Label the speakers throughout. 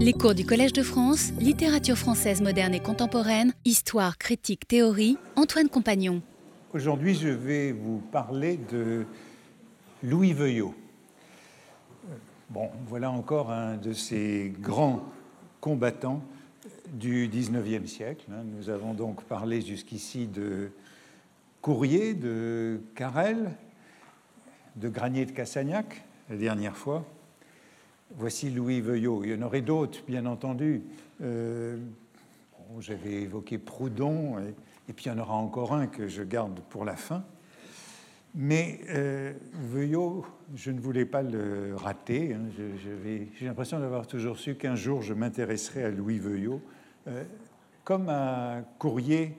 Speaker 1: Les cours du Collège de France, littérature française moderne et contemporaine, histoire, critique, théorie, Antoine Compagnon.
Speaker 2: Aujourd'hui, je vais vous parler de Louis Veuillot. Bon, voilà encore un de ces grands combattants du XIXe siècle. hein. Nous avons donc parlé jusqu'ici de Courrier, de Carrel, de Granier de Cassagnac, la dernière fois. Voici Louis Veuillot. Il y en aurait d'autres, bien entendu. Euh, J'avais évoqué Proudhon, et, puis il y en aura encore un que je garde pour la fin. Mais euh, Veuillot, je ne voulais pas le rater. hein. J'ai l'impression d'avoir toujours su qu'un jour je m'intéresserai à Louis Veuillot, euh, comme à Courrier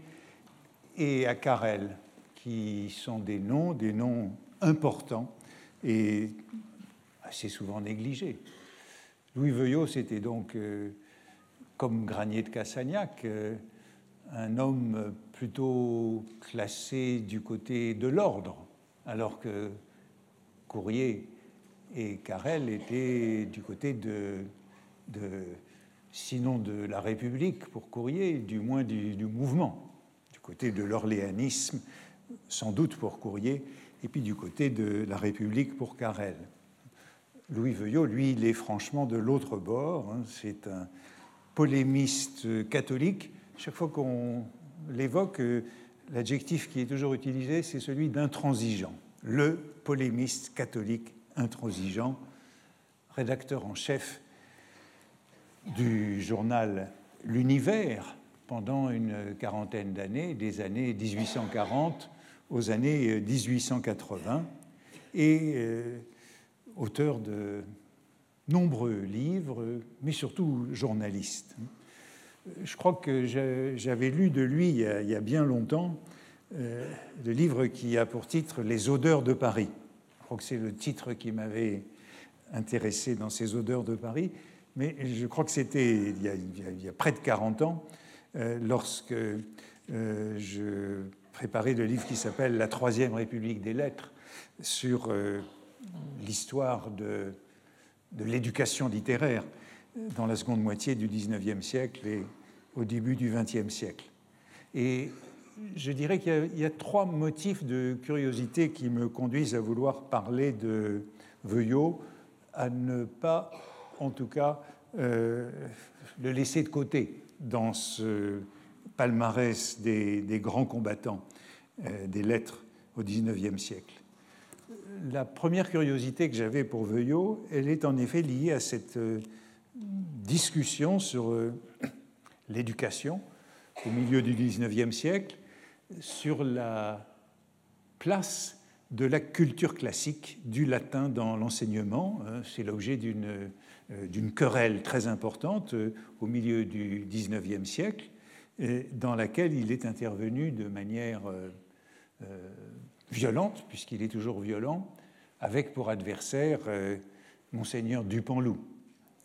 Speaker 2: et à Carrel, qui sont des noms, des noms importants et assez souvent négligés. Louis Veuillot, c'était donc, euh, comme Granier de Cassagnac, euh, un homme plutôt classé du côté de l'ordre, alors que Courrier et Carrel étaient du côté de, sinon de la République pour Courrier, du moins du, du mouvement, du côté de l'orléanisme, sans doute pour Courrier, et puis du côté de la République pour Carrel. Louis Veuillot, lui, il est franchement de l'autre bord. hein. C'est un polémiste catholique. Chaque fois qu'on l'évoque, euh, l'adjectif qui est toujours utilisé, c'est celui d'intransigeant. Le polémiste catholique intransigeant, rédacteur en chef du journal L'Univers pendant une quarantaine d'années, des années 1840 aux années euh, 1880, et euh, auteur de nombreux livres, mais surtout journaliste. Je crois que j'avais lu de lui il y a, bien longtemps euh, le livre qui a pour titre Les odeurs de Paris. Je crois que c'est le titre qui m'avait intéressé dans ces odeurs de Paris, mais je crois que c'était il, y a- près de 40 ans, euh, lorsque euh, je préparais le livre qui s'appelle La Troisième République des Lettres sur l'histoire de, l'éducation littéraire dans la seconde moitié du XIXe siècle et au début du XXe siècle. Et je dirais qu'il y a- trois motifs de curiosité qui me conduisent à vouloir parler de Veuillot, à ne pas, en tout cas, euh, le laisser de côté dans ce palmarès des, des grands combattants euh, des lettres au XIXe siècle. La première curiosité que j'avais pour Veuillot, elle est en effet liée à cette euh, discussion sur euh, l'éducation au milieu du XIXe siècle, sur la place de la culture classique du latin dans l'enseignement. hein. C'est l'objet d'une euh, d'une querelle très importante au milieu du XIXe siècle, dans laquelle il est intervenu de manière violente, puisqu'il est toujours violent, avec pour adversaire euh, Monseigneur Dupanloup,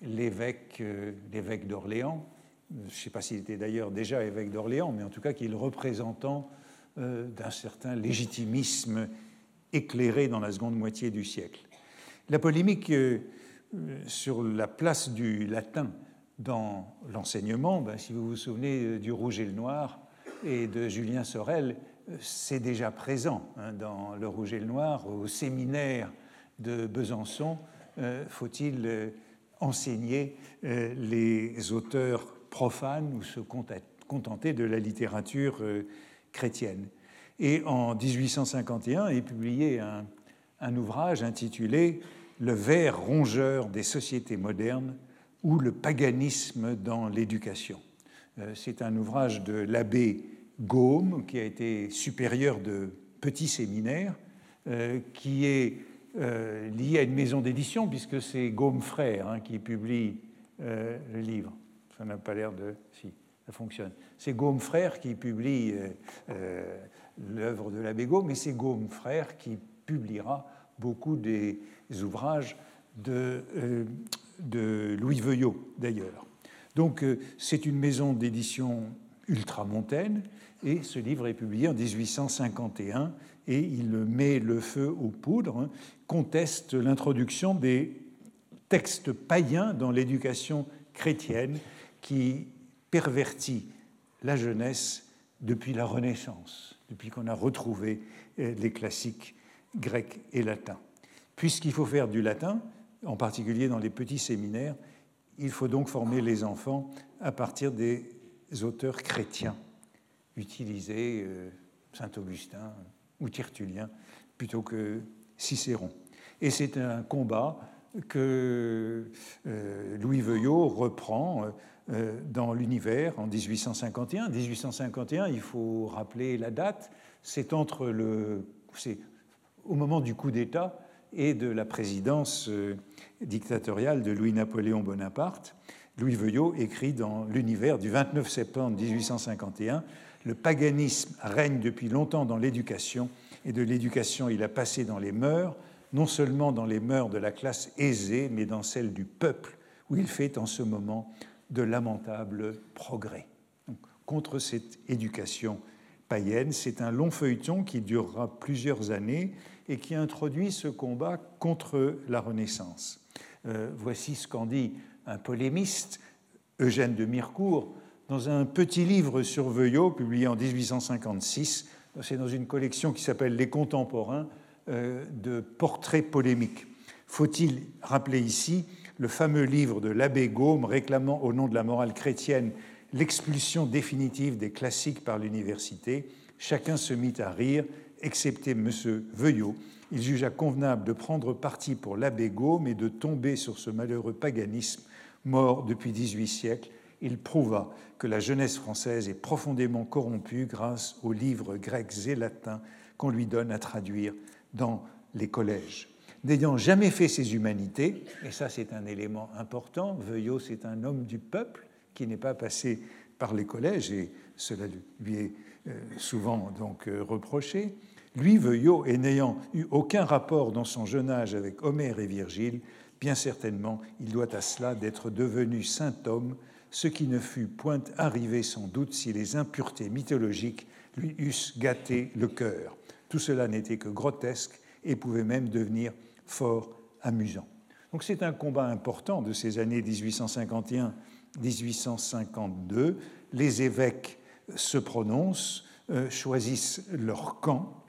Speaker 2: l'évêque euh, l'évêque d'Orléans. Je ne sais pas s'il était d'ailleurs déjà évêque d'Orléans, mais en tout cas qu'il représentant euh, d'un certain légitimisme éclairé dans la seconde moitié du siècle. La polémique sur la place du latin dans l'enseignement, ben, si vous vous souvenez du Rouge et le Noir et de Julien Sorel, c'est déjà présent hein, dans le Rouge et le Noir, au séminaire de Besançon, euh, faut-il euh, enseigner euh, les auteurs profanes ou se contenter de la littérature chrétienne? Et en 1851 est publié un, un ouvrage intitulé Le ver rongeur des sociétés modernes ou le paganisme dans l'éducation. C'est un ouvrage de l'abbé Gaume, qui a été supérieur de petits séminaires, euh, qui est euh, lié à une maison d'édition, puisque c'est Gaume Frères hein, qui publie euh, le livre. Ça n'a pas l'air de... Si, ça fonctionne. C'est Gaume Frères qui publie euh, l'œuvre de l'abbé Gaume, et c'est Gaume Frères qui publiera beaucoup des ouvrages de, Louis Veuillot, d'ailleurs. Donc, c'est une maison d'édition ultramontaine, et ce livre est publié en 1851, et il met le feu aux poudres, hein, conteste l'introduction des textes païens dans l'éducation chrétienne qui pervertit la jeunesse depuis la Renaissance, depuis qu'on a retrouvé euh, les classiques grecs et latins. Puisqu'il faut faire du latin, en particulier dans les petits séminaires, il faut donc former les enfants à partir des auteurs chrétiens, utiliser euh, Saint Augustin ou Tertullien plutôt que Cicéron. Et c'est un combat que euh, Louis Veuillot reprend euh, dans l'univers en 1851. 1851, il faut rappeler la date, c'est entre le, c'est au moment du coup d'État et de la présidence dictatoriale de Louis-Napoléon Bonaparte. Louis Veuillot écrit dans l'univers du 29 septembre 1851 Le paganisme règne depuis longtemps dans l'éducation, et de l'éducation il a passé dans les mœurs, non seulement dans les mœurs de la classe aisée, mais dans celles du peuple, où il fait en ce moment de lamentables progrès. contre cette éducation païenne, c'est un long feuilleton qui durera plusieurs années et qui introduit ce combat contre la Renaissance. Euh, voici ce qu'en dit un polémiste, Eugène de Mirecourt, dans un petit livre sur Veuillot, publié en 1856. C'est dans une collection qui s'appelle Les Contemporains, euh, de portraits polémiques. Faut-il rappeler ici le fameux livre de l'abbé Gaume réclamant au nom de la morale chrétienne l'expulsion définitive des classiques par l'université? Chacun se mit à rire, excepté M. Veuillot. Il jugea convenable de prendre parti pour l'abbé Gaume et de tomber sur ce malheureux paganisme mort depuis 18 siècles. Il prouva que la jeunesse française est profondément corrompue grâce aux livres grecs et latins qu'on lui donne à traduire dans les collèges. N'ayant jamais fait ses humanités, et ça c'est un élément important, Veuillot c'est un homme du peuple qui n'est pas passé par les collèges, et cela lui est euh, souvent donc euh, reproché, lui, Veuillot, et n'ayant eu aucun rapport dans son jeune âge avec Homère et Virgile, bien certainement il doit à cela d'être devenu saint homme, ce qui ne fut point arrivé sans doute si les impuretés mythologiques lui eussent gâté le cœur. Tout cela n'était que grotesque et pouvait même devenir fort amusant. Donc c'est un combat important de ces années 1851-1852. Les évêques se prononcent, euh, choisissent leur camp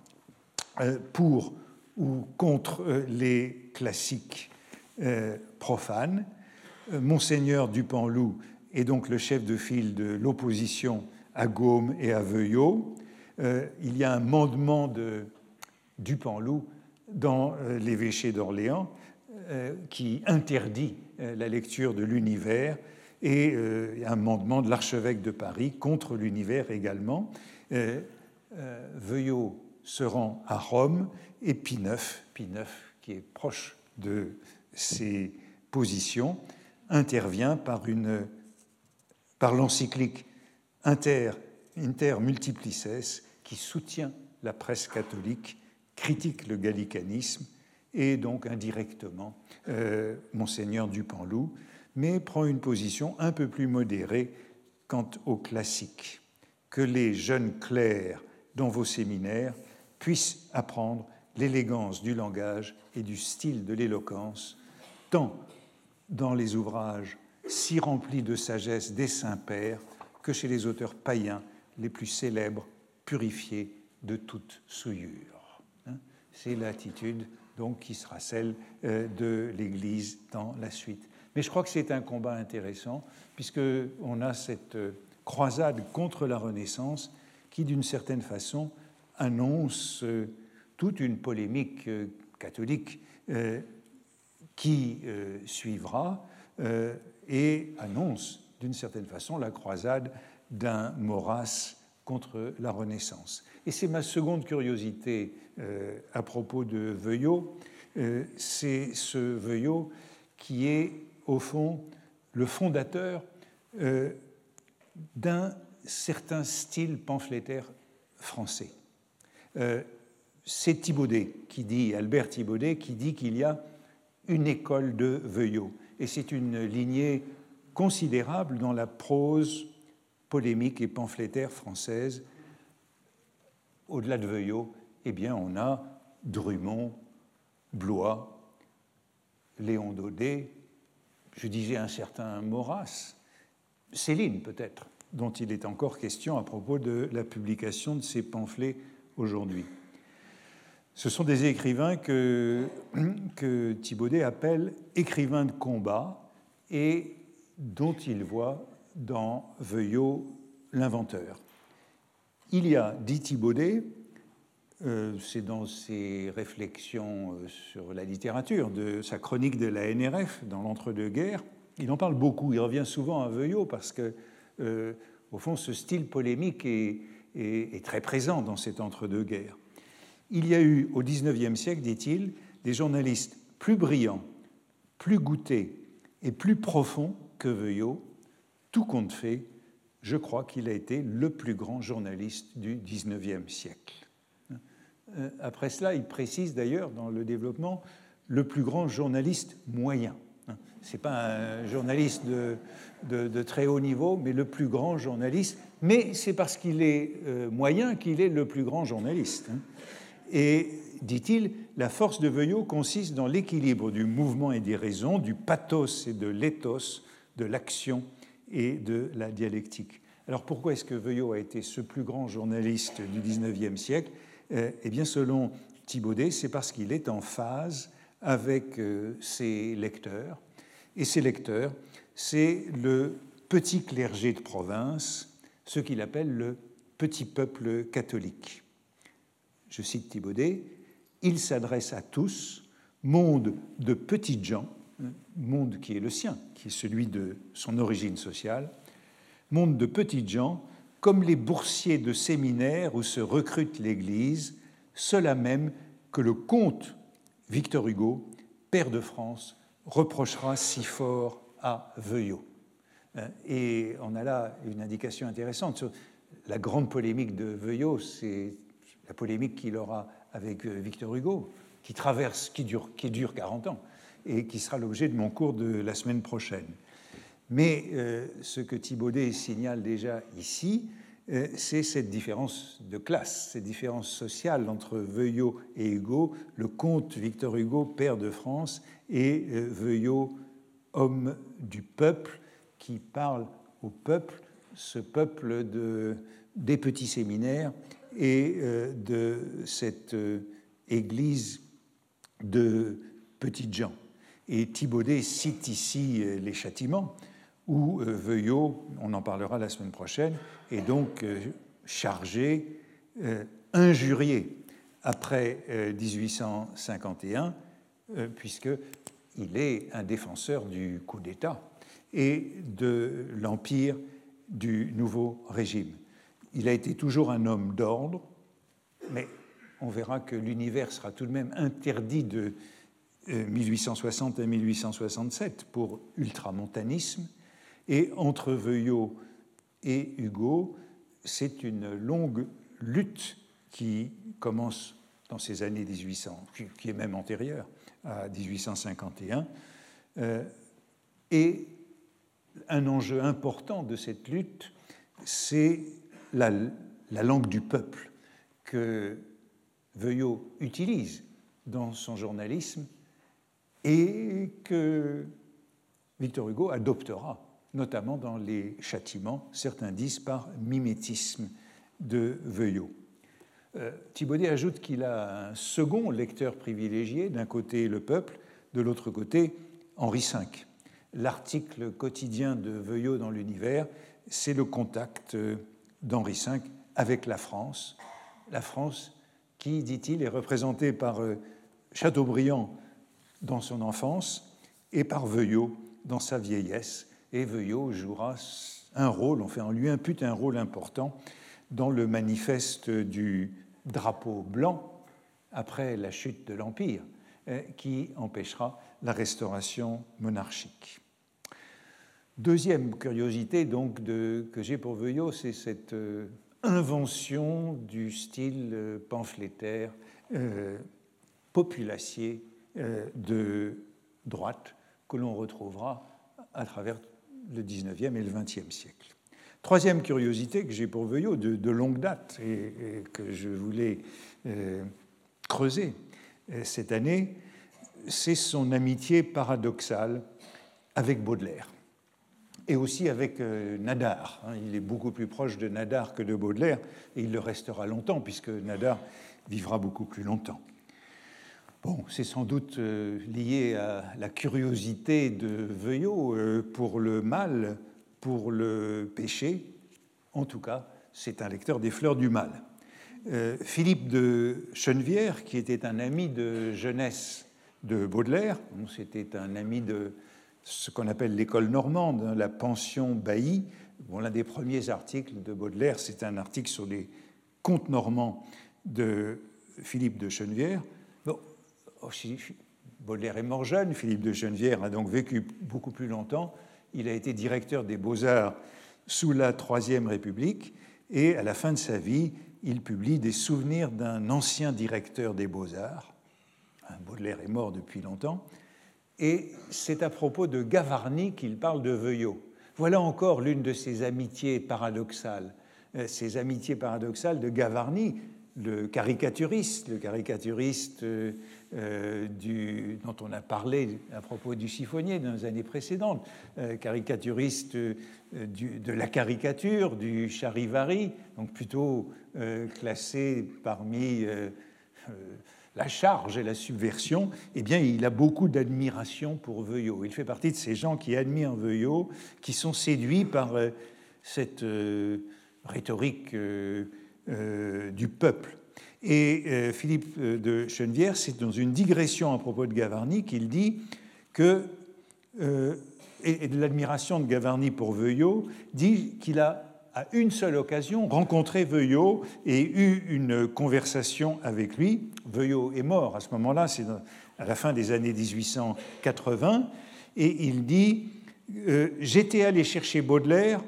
Speaker 2: euh, pour ou contre euh, les classiques profanes. Monseigneur Dupanloup est donc le chef de file de l'opposition à Gaume et à Veuillot. Euh, il y a un mandement de Dupanloup dans euh, l'évêché d'Orléans euh, qui interdit la lecture de l'univers et un mandement de l'archevêque de Paris contre l'univers également. Veuillot se rend à Rome et Pie IX qui est proche de ses positions, intervient par, une, par l'encyclique Inter, qui soutient la presse catholique, critique le gallicanisme et donc indirectement euh, Monseigneur Dupanloup, mais prend une position un peu plus modérée quant aux classiques. Que les jeunes clercs dans vos séminaires puissent apprendre l'élégance du langage et du style de l'éloquence, tant dans les ouvrages si remplis de sagesse des saints-pères que chez les auteurs païens les plus célèbres purifié de toute souillure. Hein. C'est l'attitude donc qui sera celle euh, de l'Église dans la suite. Mais je crois que c'est un combat intéressant puisque on a cette euh, croisade contre la Renaissance qui, d'une certaine façon, annonce euh, toute une polémique catholique qui suivra et annonce, d'une certaine façon, la croisade d'un Maurras contre la Renaissance. Et c'est ma seconde curiosité euh, à propos de Veuillot. Euh, c'est ce Veuillot qui est, au fond, le fondateur euh, d'un certain style pamphlétaire français. c'est Thibaudet qui dit, Albert Thibaudet, qui dit qu'il y a une école de Veuillot. Et c'est une lignée considérable dans la prose polémique et pamphlétaire française. Au-delà de Veuillot, eh bien, on a Drummond, Blois, Léon Daudet, je disais un certain Maurras, Céline peut-être, dont il est encore question à propos de la publication de ces pamphlets aujourd'hui. Ce sont des écrivains que, Thibaudet appelle écrivains de combat et dont il voit dans Veuillot l'inventeur. Il y a, dit Thibaudet, euh, c'est dans ses réflexions euh, sur la littérature, de sa chronique de la NRF dans l'entre-deux-guerres, il en parle beaucoup, il revient souvent à Veuillot parce que, euh, au fond, ce style polémique est, est très présent dans cet entre-deux-guerres. Il y a eu au XIXe siècle, dit-il, des journalistes plus brillants, plus goûtés et plus profonds que Veuillot. Tout compte fait, je crois qu'il a été le plus grand journaliste du XIXe siècle. Euh, après cela, il précise d'ailleurs dans le développement le plus grand journaliste moyen. Ce n'est pas un journaliste de, très haut niveau, mais le plus grand journaliste. Mais c'est parce qu'il est euh, moyen qu'il est le plus grand journaliste. Et, dit-il, la force de Veuillot consiste dans l'équilibre du mouvement et des raisons, du pathos et de l'éthos, de l'action et de la dialectique. Alors pourquoi est-ce que Veuillot a été ce plus grand journaliste du XIXe siècle? Euh, Eh bien, selon Thibaudet, c'est parce qu'il est en phase avec euh, ses lecteurs. Et ses lecteurs, c'est le petit clergé de province, ce qu'il appelle le petit peuple catholique je cite Thibaudet, il s'adresse à tous, monde de petites gens, monde qui est le sien, qui est celui de son origine sociale, monde de petites gens, comme les boursiers de séminaires où se recrute l'Église, cela même que le comte Victor Hugo, père de France, reprochera si fort à Veuillot. Et on a là une indication intéressante la grande polémique de Veuillot, c'est la polémique qu'il aura avec euh, Victor Hugo, qui traverse, qui dure, qui dure 40 ans, et qui sera l'objet de mon cours de la semaine prochaine. Mais euh, ce que Thibaudet signale déjà ici, euh, c'est cette différence de classe, cette différence sociale entre Veuillot et Hugo, le comte Victor Hugo, père de France, et Veuillot, homme du peuple, qui parle au peuple, ce peuple de, des petits séminaires et euh, de cette euh, église de petites gens. Et Thibaudet cite ici euh, les châtiments, où Veuillot, on en parlera la semaine prochaine, est donc chargé, injurié après 1851, puisqu'il est un défenseur du coup d'État et de l'empire du nouveau régime. Il a été toujours un homme d'ordre, mais on verra que l'univers sera tout de même interdit de 1860 euh, à 1867 pour ultramontanisme. Et entre Veuillot et Hugo, c'est une longue lutte qui commence dans ces années 1800, qui est même antérieure à 1851. Euh, et un enjeu important de cette lutte, c'est la, langue du peuple que Veuillot utilise dans son journalisme et que Victor Hugo adoptera, notamment dans les châtiments, certains disent par mimétisme de Veuillot. Euh, Thibaudet ajoute qu'il a un second lecteur privilégié, d'un côté le peuple, de l'autre côté Henri V. L'article quotidien de Veuillot dans l'univers, c'est le contact euh, d'Henri V avec la France. La France qui, dit-il, est représentée par euh, Chateaubriand dans son enfance et par Veuillot dans sa vieillesse. Et Veuillot jouera un rôle, on, fait, on lui impute un rôle important dans le manifeste du drapeau blanc après la chute de l'Empire, euh, qui empêchera la restauration monarchique. Deuxième curiosité donc que j'ai pour Veuillot, c'est cette euh, invention du style euh, pamphlétaire euh, populacier de droite que l'on retrouvera à travers le 19e et le 20e siècle. Troisième curiosité que j'ai pour Veuillot de, longue date et, que je voulais creuser cette année, c'est son amitié paradoxale avec Baudelaire et aussi avec euh, Nadar. Hein. Il est beaucoup plus proche de Nadar que de Baudelaire, et il le restera longtemps, puisque Nadar vivra beaucoup plus longtemps. Bon, c'est sans doute euh, lié à la curiosité de Veuillot euh, pour le mal, pour le péché. En tout cas, c'est un lecteur des fleurs du mal. Philippe de Chenevière, qui était un ami de jeunesse de Baudelaire, c'était un ami de ce qu'on appelle l'école normande, hein, la pension Bailly. Bon, L'un des premiers articles de Baudelaire, c'est un article sur les contes normands de Philippe de Chenevière. Bon, oh, Baudelaire est mort jeune, Philippe de Chenevière a donc vécu beaucoup plus longtemps. Il a été directeur des beaux-arts sous la Troisième République et à la fin de sa vie, il publie des souvenirs d'un ancien directeur des beaux-arts. Baudelaire est mort depuis longtemps et c'est à propos de Gavarni qu'il parle de Veuillot. Voilà encore l'une de ces amitiés paradoxales, euh, ces amitiés paradoxales de Gavarni, le caricaturiste, le caricaturiste euh, euh, dont on a parlé à propos du chiffonnier dans les années précédentes, caricaturiste de la caricature, du charivari, donc plutôt classé parmi la charge et la subversion, eh bien, il a beaucoup d'admiration pour Veuillot. Il fait partie de ces gens qui admirent Veuillot, qui sont séduits par euh, cette euh, rhétorique euh, du peuple. Et Philippe de Chenevière, c'est dans une digression à propos de Gavarni qu'il dit que, et de l'admiration de Gavarni pour Veuillot, dit qu'il a à une seule occasion rencontré Veuillot et eu une conversation avec lui. Veuillot est mort à ce moment-là, c'est à la fin des années 1880, et il dit euh, J'étais allé chercher Baudelaire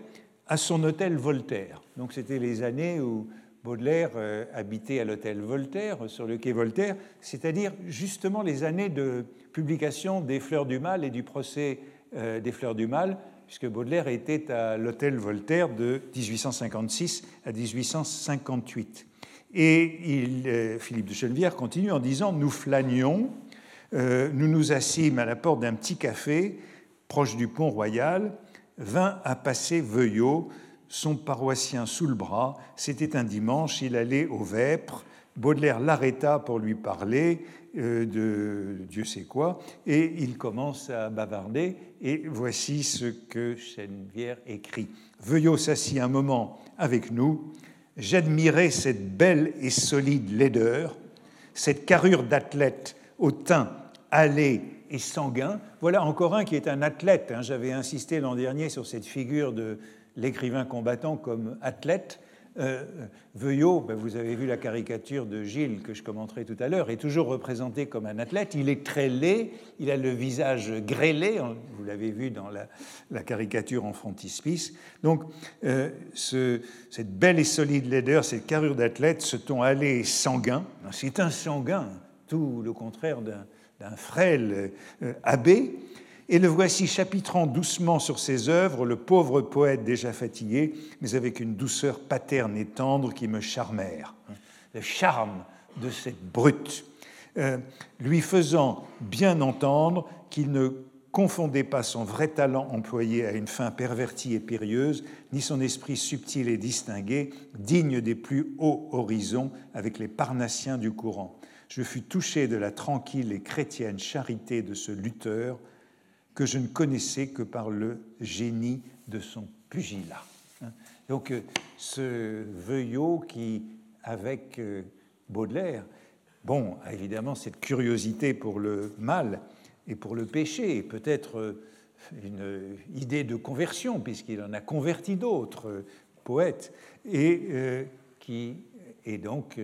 Speaker 2: à son hôtel Voltaire. Donc c'était les années où Baudelaire euh, habitait à l'hôtel Voltaire, sur le quai Voltaire, c'est-à-dire justement les années de publication des Fleurs du Mal et du procès euh, des Fleurs du Mal, puisque Baudelaire était à l'hôtel Voltaire de 1856 à 1858. Et euh, Philippe de Chenevière continue en disant Nous flânions, euh, nous nous assîmes à la porte d'un petit café proche du pont royal, vint à passer Veuillot, son paroissien sous le bras. C'était un dimanche, il allait au Vêpres. Baudelaire l'arrêta pour lui parler euh, de Dieu sait quoi, et il commence à bavarder, et voici ce que Chenevière écrit. Veuillot s'assit un moment avec nous, j'admirais cette belle et solide laideur, cette carrure d'athlète au teint allé et sanguin. Voilà encore un qui est un athlète. Hein. J'avais insisté l'an dernier sur cette figure de l'écrivain combattant comme athlète. Euh, Veuillot, ben, vous avez vu la caricature de Gilles que je commenterai tout à l'heure, est toujours représenté comme un athlète. Il est très laid, il a le visage grêlé, vous l'avez vu dans la, caricature en frontispice. Donc, euh, cette belle et solide laideur, cette carrure d'athlète, ce ton allé sanguin, c'est un sanguin, tout le contraire d'un frêle euh, abbé. Et le voici chapitrant doucement sur ses œuvres, le pauvre poète déjà fatigué, mais avec une douceur paterne et tendre qui me charmèrent. Le charme de cette brute, euh, lui faisant bien entendre qu'il ne confondait pas son vrai talent employé à une fin pervertie et périlleuse, ni son esprit subtil et distingué, digne des plus hauts horizons avec les parnassiens du courant. Je fus touché de la tranquille et chrétienne charité de ce lutteur, que je ne connaissais que par le génie de son pugilat. Hein. Donc euh, ce Veuillot qui, avec euh, Baudelaire, bon, a évidemment cette curiosité pour le mal et pour le péché, peut-être euh, une idée de conversion, puisqu'il en a converti d'autres poètes, et qui est donc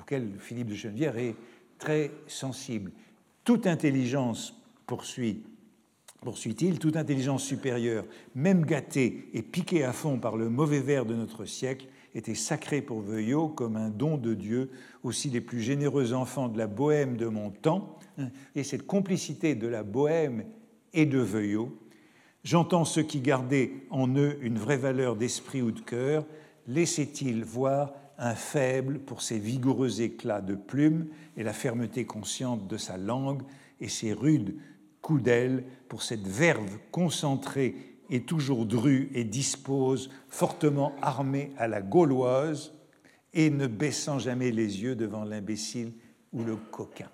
Speaker 2: auquel Philippe de Geneviève est très sensible. Toute intelligence poursuit poursuit-il, toute intelligence supérieure, même gâtée et piquée à fond par le mauvais verre de notre siècle, était sacrée pour Veuillot comme un don de Dieu, aussi les plus généreux enfants de la bohème de mon temps, et cette complicité de la bohème et de Veuillot, j'entends ceux qui gardaient en eux une vraie valeur d'esprit ou de cœur, laissaient-ils voir un faible pour ses vigoureux éclats de plumes et la fermeté consciente de sa langue et ses rudes coup d'aile pour cette verve concentrée et toujours drue et dispose, fortement armée à la gauloise, et ne baissant jamais les yeux devant l'imbécile ou le coquin.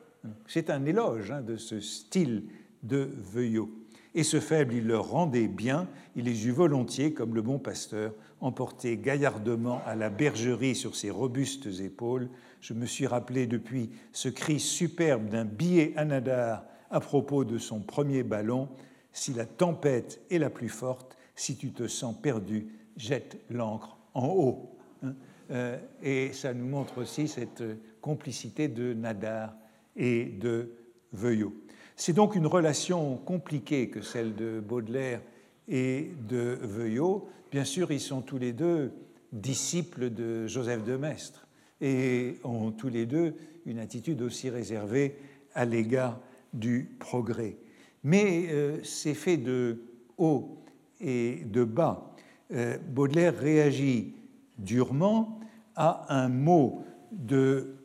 Speaker 2: C'est un éloge hein, de ce style de Veuillot. Et ce faible, il leur rendait bien, il les eut volontiers, comme le bon pasteur, emporté gaillardement à la bergerie sur ses robustes épaules. Je me suis rappelé depuis ce cri superbe d'un billet anadar à propos de son premier ballon Si la tempête est la plus forte, si tu te sens perdu, jette l'ancre en haut. Hein. Euh, et ça nous montre aussi cette complicité de Nadar et de Veuillot. C'est donc une relation compliquée que celle de Baudelaire et de Veuillot. Bien sûr, ils sont tous les deux disciples de Joseph de Maistre et ont tous les deux une attitude aussi réservée à l'égard du progrès. Mais euh, c'est fait de haut et de bas. Euh, Baudelaire réagit durement à un mot de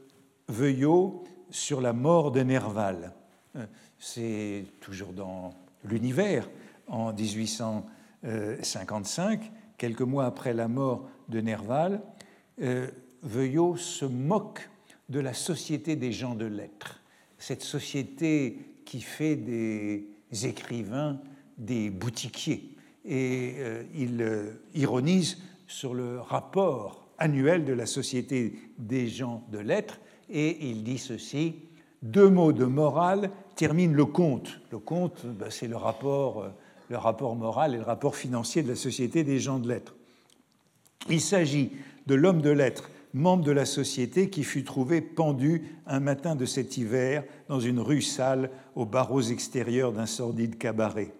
Speaker 2: Veuillot sur la mort de Nerval. Euh, c'est toujours dans l'univers, en 1855, quelques mois après la mort de Nerval, euh, Veuillot se moque de la société des gens de lettres, cette société qui fait des écrivains des boutiquiers. Et euh, il euh, ironise sur le rapport annuel de la société des gens de lettres, et il dit ceci, deux mots de morale terminent le compte. Le compte, ben, c'est le rapport, euh, le rapport moral et le rapport financier de la société des gens de lettres. Il s'agit de l'homme de lettres, membre de la société, qui fut trouvé pendu un matin de cet hiver dans une rue sale aux barreaux extérieurs d'un sordide cabaret.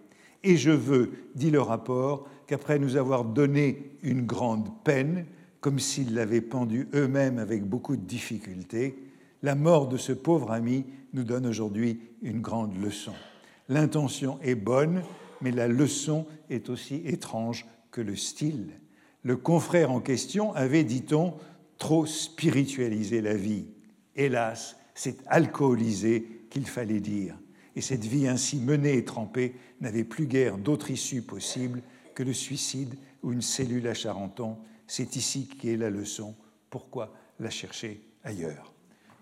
Speaker 2: Et je veux, dit le rapport, qu'après nous avoir donné une grande peine, comme s'ils l'avaient pendu eux-mêmes avec beaucoup de difficultés, la mort de ce pauvre ami nous donne aujourd'hui une grande leçon. L'intention est bonne, mais la leçon est aussi étrange que le style. Le confrère en question avait, dit-on, trop spiritualisé la vie. Hélas, c'est alcoolisé qu'il fallait dire. Et cette vie ainsi menée et trempée n'avait plus guère d'autre issue possible que le suicide ou une cellule à Charenton. C'est ici qu'est la leçon. Pourquoi la chercher ailleurs?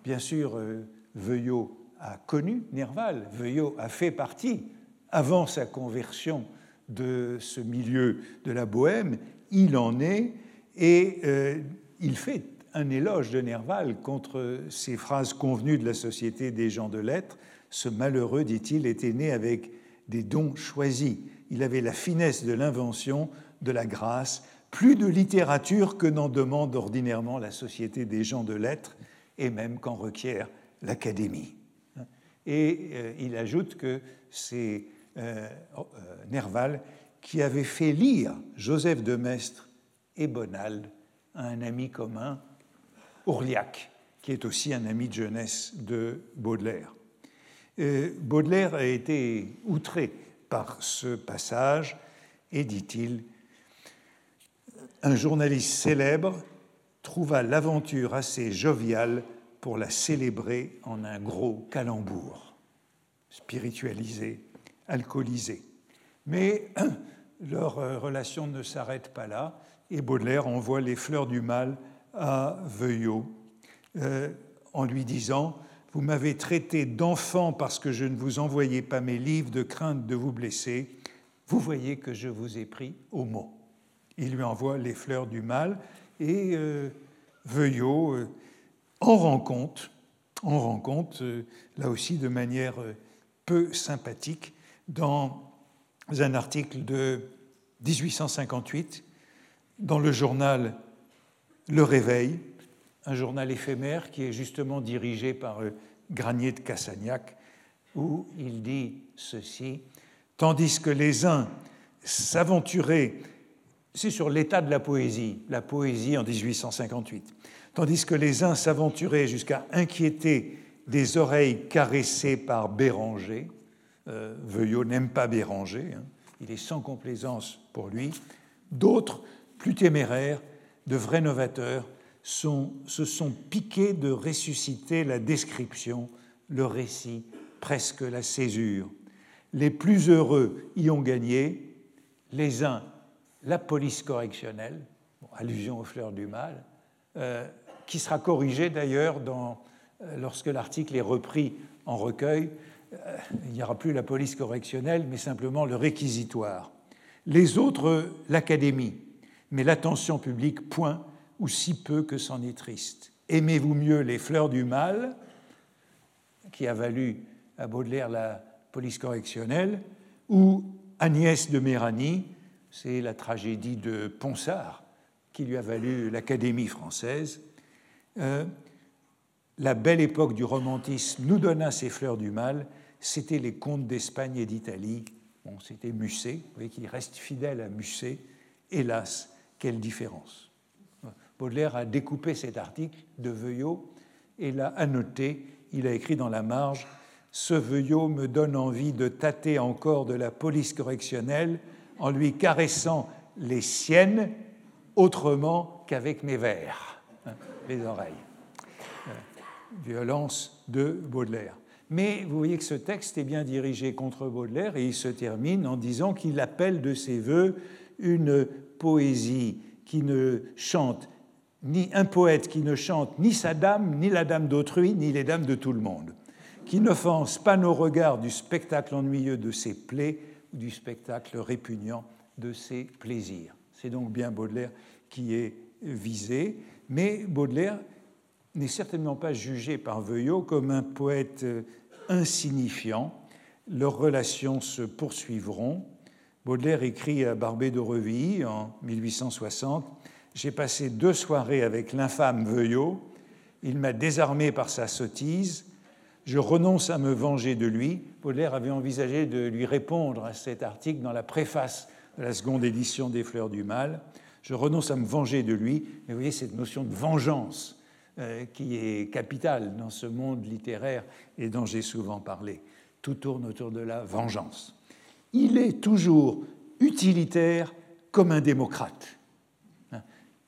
Speaker 2: Bien sûr, euh, Veuillot a connu Nerval, Veuillot a fait partie, avant sa conversion, de ce milieu de la bohème, il en est, et euh, il fait un éloge de Nerval contre ces phrases convenues de la société des gens de lettres. Ce malheureux, dit-il, était né avec des dons choisis. Il avait la finesse de l'invention, de la grâce, plus de littérature que n'en demande ordinairement la société des gens de lettres, et même qu'en requiert l'Académie. Et euh, il ajoute que c'est euh, euh, Nerval qui avait fait lire Joseph de Maistre et Bonald à un ami commun, Ourliac, qui est aussi un ami de jeunesse de Baudelaire. Baudelaire a été outré par ce passage et dit-il, un journaliste célèbre trouva l'aventure assez joviale pour la célébrer en un gros calembour, spiritualisé, alcoolisé. Mais leur euh, relation ne s'arrête pas là, et Baudelaire envoie les fleurs du mal à Veuillot euh, en lui disant Vous m'avez traité d'enfant parce que je ne vous envoyais pas mes livres de crainte de vous blesser. Vous voyez que je vous ai pris au mot. Il lui envoie les fleurs du mal et euh, Veuillot euh, en rend compte, en rend compte là aussi de manière peu sympathique, dans un article de 1858 dans le journal Le Réveil, un journal éphémère qui est justement dirigé par Granier de Cassagnac, où il dit ceci. Tandis que les uns s'aventuraient c'est sur l'état de la poésie, la poésie en 1858. Tandis que les uns s'aventuraient jusqu'à inquiéter des oreilles caressées par Béranger, euh, Veuillot n'aime pas Béranger, hein, il est sans complaisance pour lui, d'autres, plus téméraires, de vrais novateurs, se sont piqués de ressusciter la description, le récit, presque la césure. Les plus heureux y ont gagné, les uns la police correctionnelle, allusion aux fleurs du mal, euh, qui sera corrigée d'ailleurs euh, lorsque l'article est repris en recueil. Euh, il n'y aura plus la police correctionnelle, mais simplement le réquisitoire. Les autres, l'académie, mais l'attention publique, point, ou si peu que c'en est triste. Aimez-vous mieux les fleurs du mal, qui a valu à Baudelaire la police correctionnelle, ou Agnès de Méranie, c'est la tragédie de Ponsard, qui lui a valu l'Académie française. Euh, la belle époque du romantisme nous donna ces fleurs du mal, c'était les contes d'Espagne et d'Italie. Bon, c'était Musset, vous voyez qu'il reste fidèle à Musset. Hélas, quelle différence. Baudelaire a découpé cet article de Veuillot et l'a annoté. Il a écrit dans la marge Ce Veuillot me donne envie de tâter encore de la police correctionnelle en lui caressant les siennes autrement qu'avec mes vers, les oreilles. Euh, violence de Baudelaire. Mais vous voyez que ce texte est bien dirigé contre Baudelaire et il se termine en disant qu'il appelle de ses voeux une poésie qui ne chante ni un poète qui ne chante ni sa dame, ni la dame d'autrui, ni les dames de tout le monde, qui n'offense pas nos regards du spectacle ennuyeux de ses plaies ou du spectacle répugnant de ses plaisirs. C'est donc bien Baudelaire qui est visé, mais Baudelaire n'est certainement pas jugé par Veuillot comme un poète insignifiant. Leurs relations se poursuivront. Baudelaire écrit à Barbé d'Aurevilly en 1860 J'ai passé deux soirées avec l'infâme Veuillot. Il m'a désarmé par sa sottise. Je renonce à me venger de lui. Baudelaire avait envisagé de lui répondre à cet article dans la préface de la seconde édition des Fleurs du Mal. Je renonce à me venger de lui. Vous voyez cette notion de vengeance euh, qui est capitale dans ce monde littéraire et dont j'ai souvent parlé. Tout tourne autour de la vengeance. Il est toujours utilitaire comme un démocrate.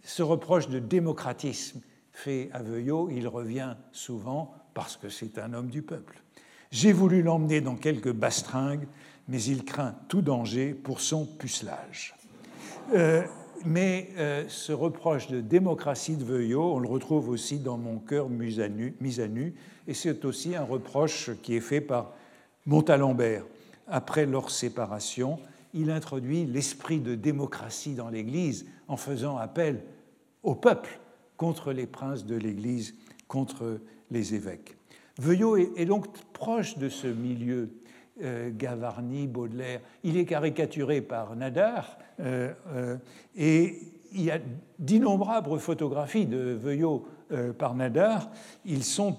Speaker 2: Ce reproche de démocratisme fait à Veuillot, il revient souvent parce que c'est un homme du peuple. J'ai voulu l'emmener dans quelques bastringues, mais il craint tout danger pour son pucelage. Euh, mais euh, ce reproche de démocratie de Veuillot, on le retrouve aussi dans Mon cœur mis à nu, mis à nu et c'est aussi un reproche qui est fait par Montalembert. Après leur séparation, il introduit l'esprit de démocratie dans l'Église en faisant appel au peuple contre les princes de l'Église, contre les évêques. Veuillot est donc proche de ce milieu euh, Gavarni, Baudelaire. Il est caricaturé par Nadar euh, euh, et il y a d'innombrables photographies de Veuillot par Nadar. Ils sont,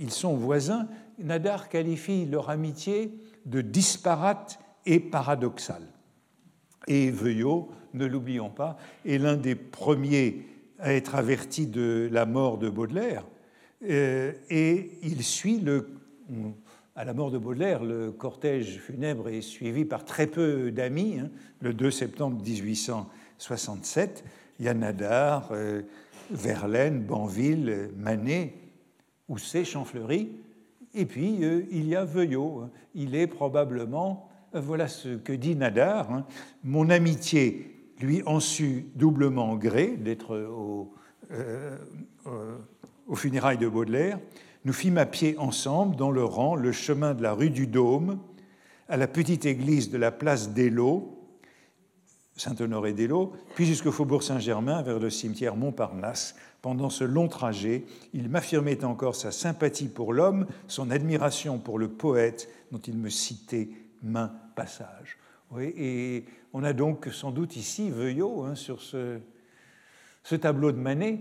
Speaker 2: ils sont voisins. Nadar qualifie leur amitié de disparate et paradoxale. Et Veuillot, ne l'oublions pas, est l'un des premiers à être averti de la mort de Baudelaire. et il suit le, à la mort de Baudelaire, le cortège funèbre est suivi par très peu d'amis. Hein. Le 2 septembre 1867, il y a Nadar, euh, Verlaine, Banville, Manet, Housset, Champfleury, et puis euh, il y a Veuillot. Hein. Il est probablement, euh, voilà ce que dit Nadar, hein. mon amitié lui en sut doublement gré d'être au, aux funérailles de Baudelaire nous fîmes à pied ensemble, dans le rang, le chemin de la rue du Dôme, à la petite église de la place d'Elo, Saint-Honoré d'Elo, puis jusqu'au faubourg Saint-Germain vers le cimetière Montparnasse. Pendant ce long trajet, il m'affirmait encore sa sympathie pour l'homme, son admiration pour le poète dont il me citait maint passage. Et on a donc sans doute ici Veuillot hein, sur ce, ce, tableau de Manet,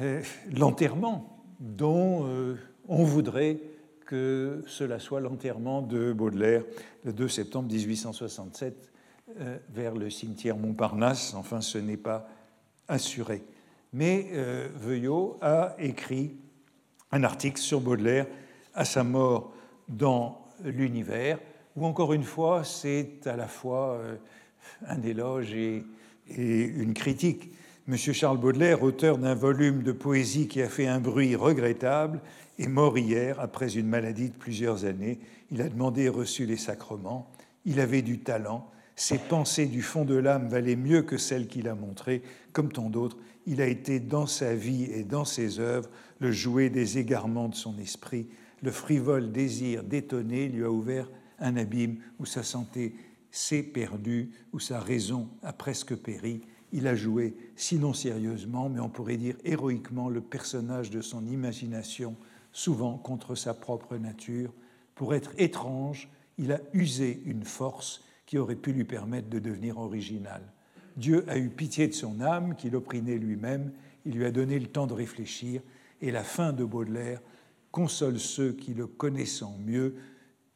Speaker 2: euh, l'enterrement dont euh, on voudrait que cela soit l'enterrement de Baudelaire le 2 septembre 1867 euh, vers le cimetière Montparnasse. Enfin, ce n'est pas assuré. Mais euh, Veuillot a écrit un article sur Baudelaire à sa mort dans l'univers, où encore une fois, c'est à la fois euh, un éloge et, et une critique M. Charles Baudelaire, auteur d'un volume de poésie qui a fait un bruit regrettable, est mort hier après une maladie de plusieurs années. Il a demandé et reçu les sacrements. Il avait du talent. Ses pensées du fond de l'âme valaient mieux que celles qu'il a montrées. Comme tant d'autres, il a été dans sa vie et dans ses œuvres le jouet des égarements de son esprit. Le frivole désir d'étonner lui a ouvert un abîme où sa santé s'est perdue, où sa raison a presque péri il a joué, sinon sérieusement, mais on pourrait dire héroïquement, le personnage de son imagination, souvent contre sa propre nature. Pour être étrange, il a usé une force qui aurait pu lui permettre de devenir original. Dieu a eu pitié de son âme, qu'il opprimait lui-même, il lui a donné le temps de réfléchir, et la fin de Baudelaire console ceux qui, le connaissant mieux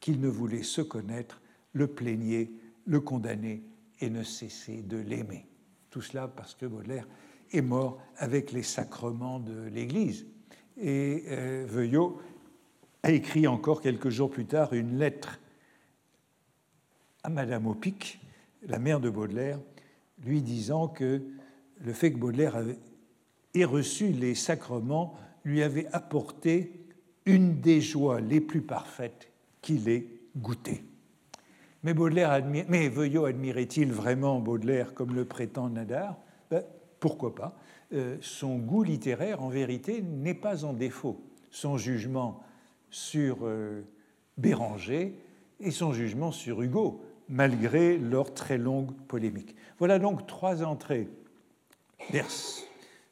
Speaker 2: qu'il ne voulait se connaître, le plaignaient, le condamnaient et ne cessaient de l'aimer. Tout cela parce que Baudelaire est mort avec les sacrements de l'Église. Et euh, Veuillot a écrit encore quelques jours plus tard une lettre à Madame Opic, la mère de Baudelaire, lui disant que le fait que Baudelaire ait reçu les sacrements lui avait apporté une des joies les plus parfaites qu'il ait goûtées. Mais, Baudelaire mais Veuillot admirait-il vraiment Baudelaire comme le prétend Nadar? Ben, Pourquoi pas euh, Son goût littéraire, en vérité, n'est pas en défaut. Son jugement sur euh, Béranger et son jugement sur Hugo, malgré leur très longue polémique. Voilà donc trois entrées vers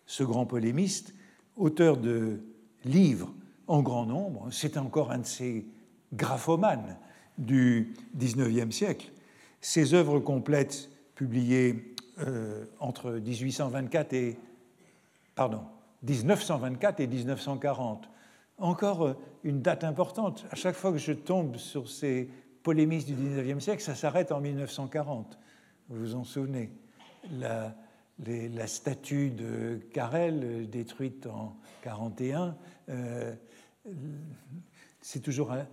Speaker 2: ce grand polémiste, auteur de livres en grand nombre. C'est encore un de ces graphomanes du XIXe siècle. Ses œuvres complètes, publiées euh, entre 1824 et pardon, 1924 et 1940, encore euh, une date importante. À chaque fois que je tombe sur ces polémistes du XIXe siècle, ça s'arrête en 1940. Vous vous en souvenez. La, statue de Carrel, euh, détruite en 41, c'est toujours un,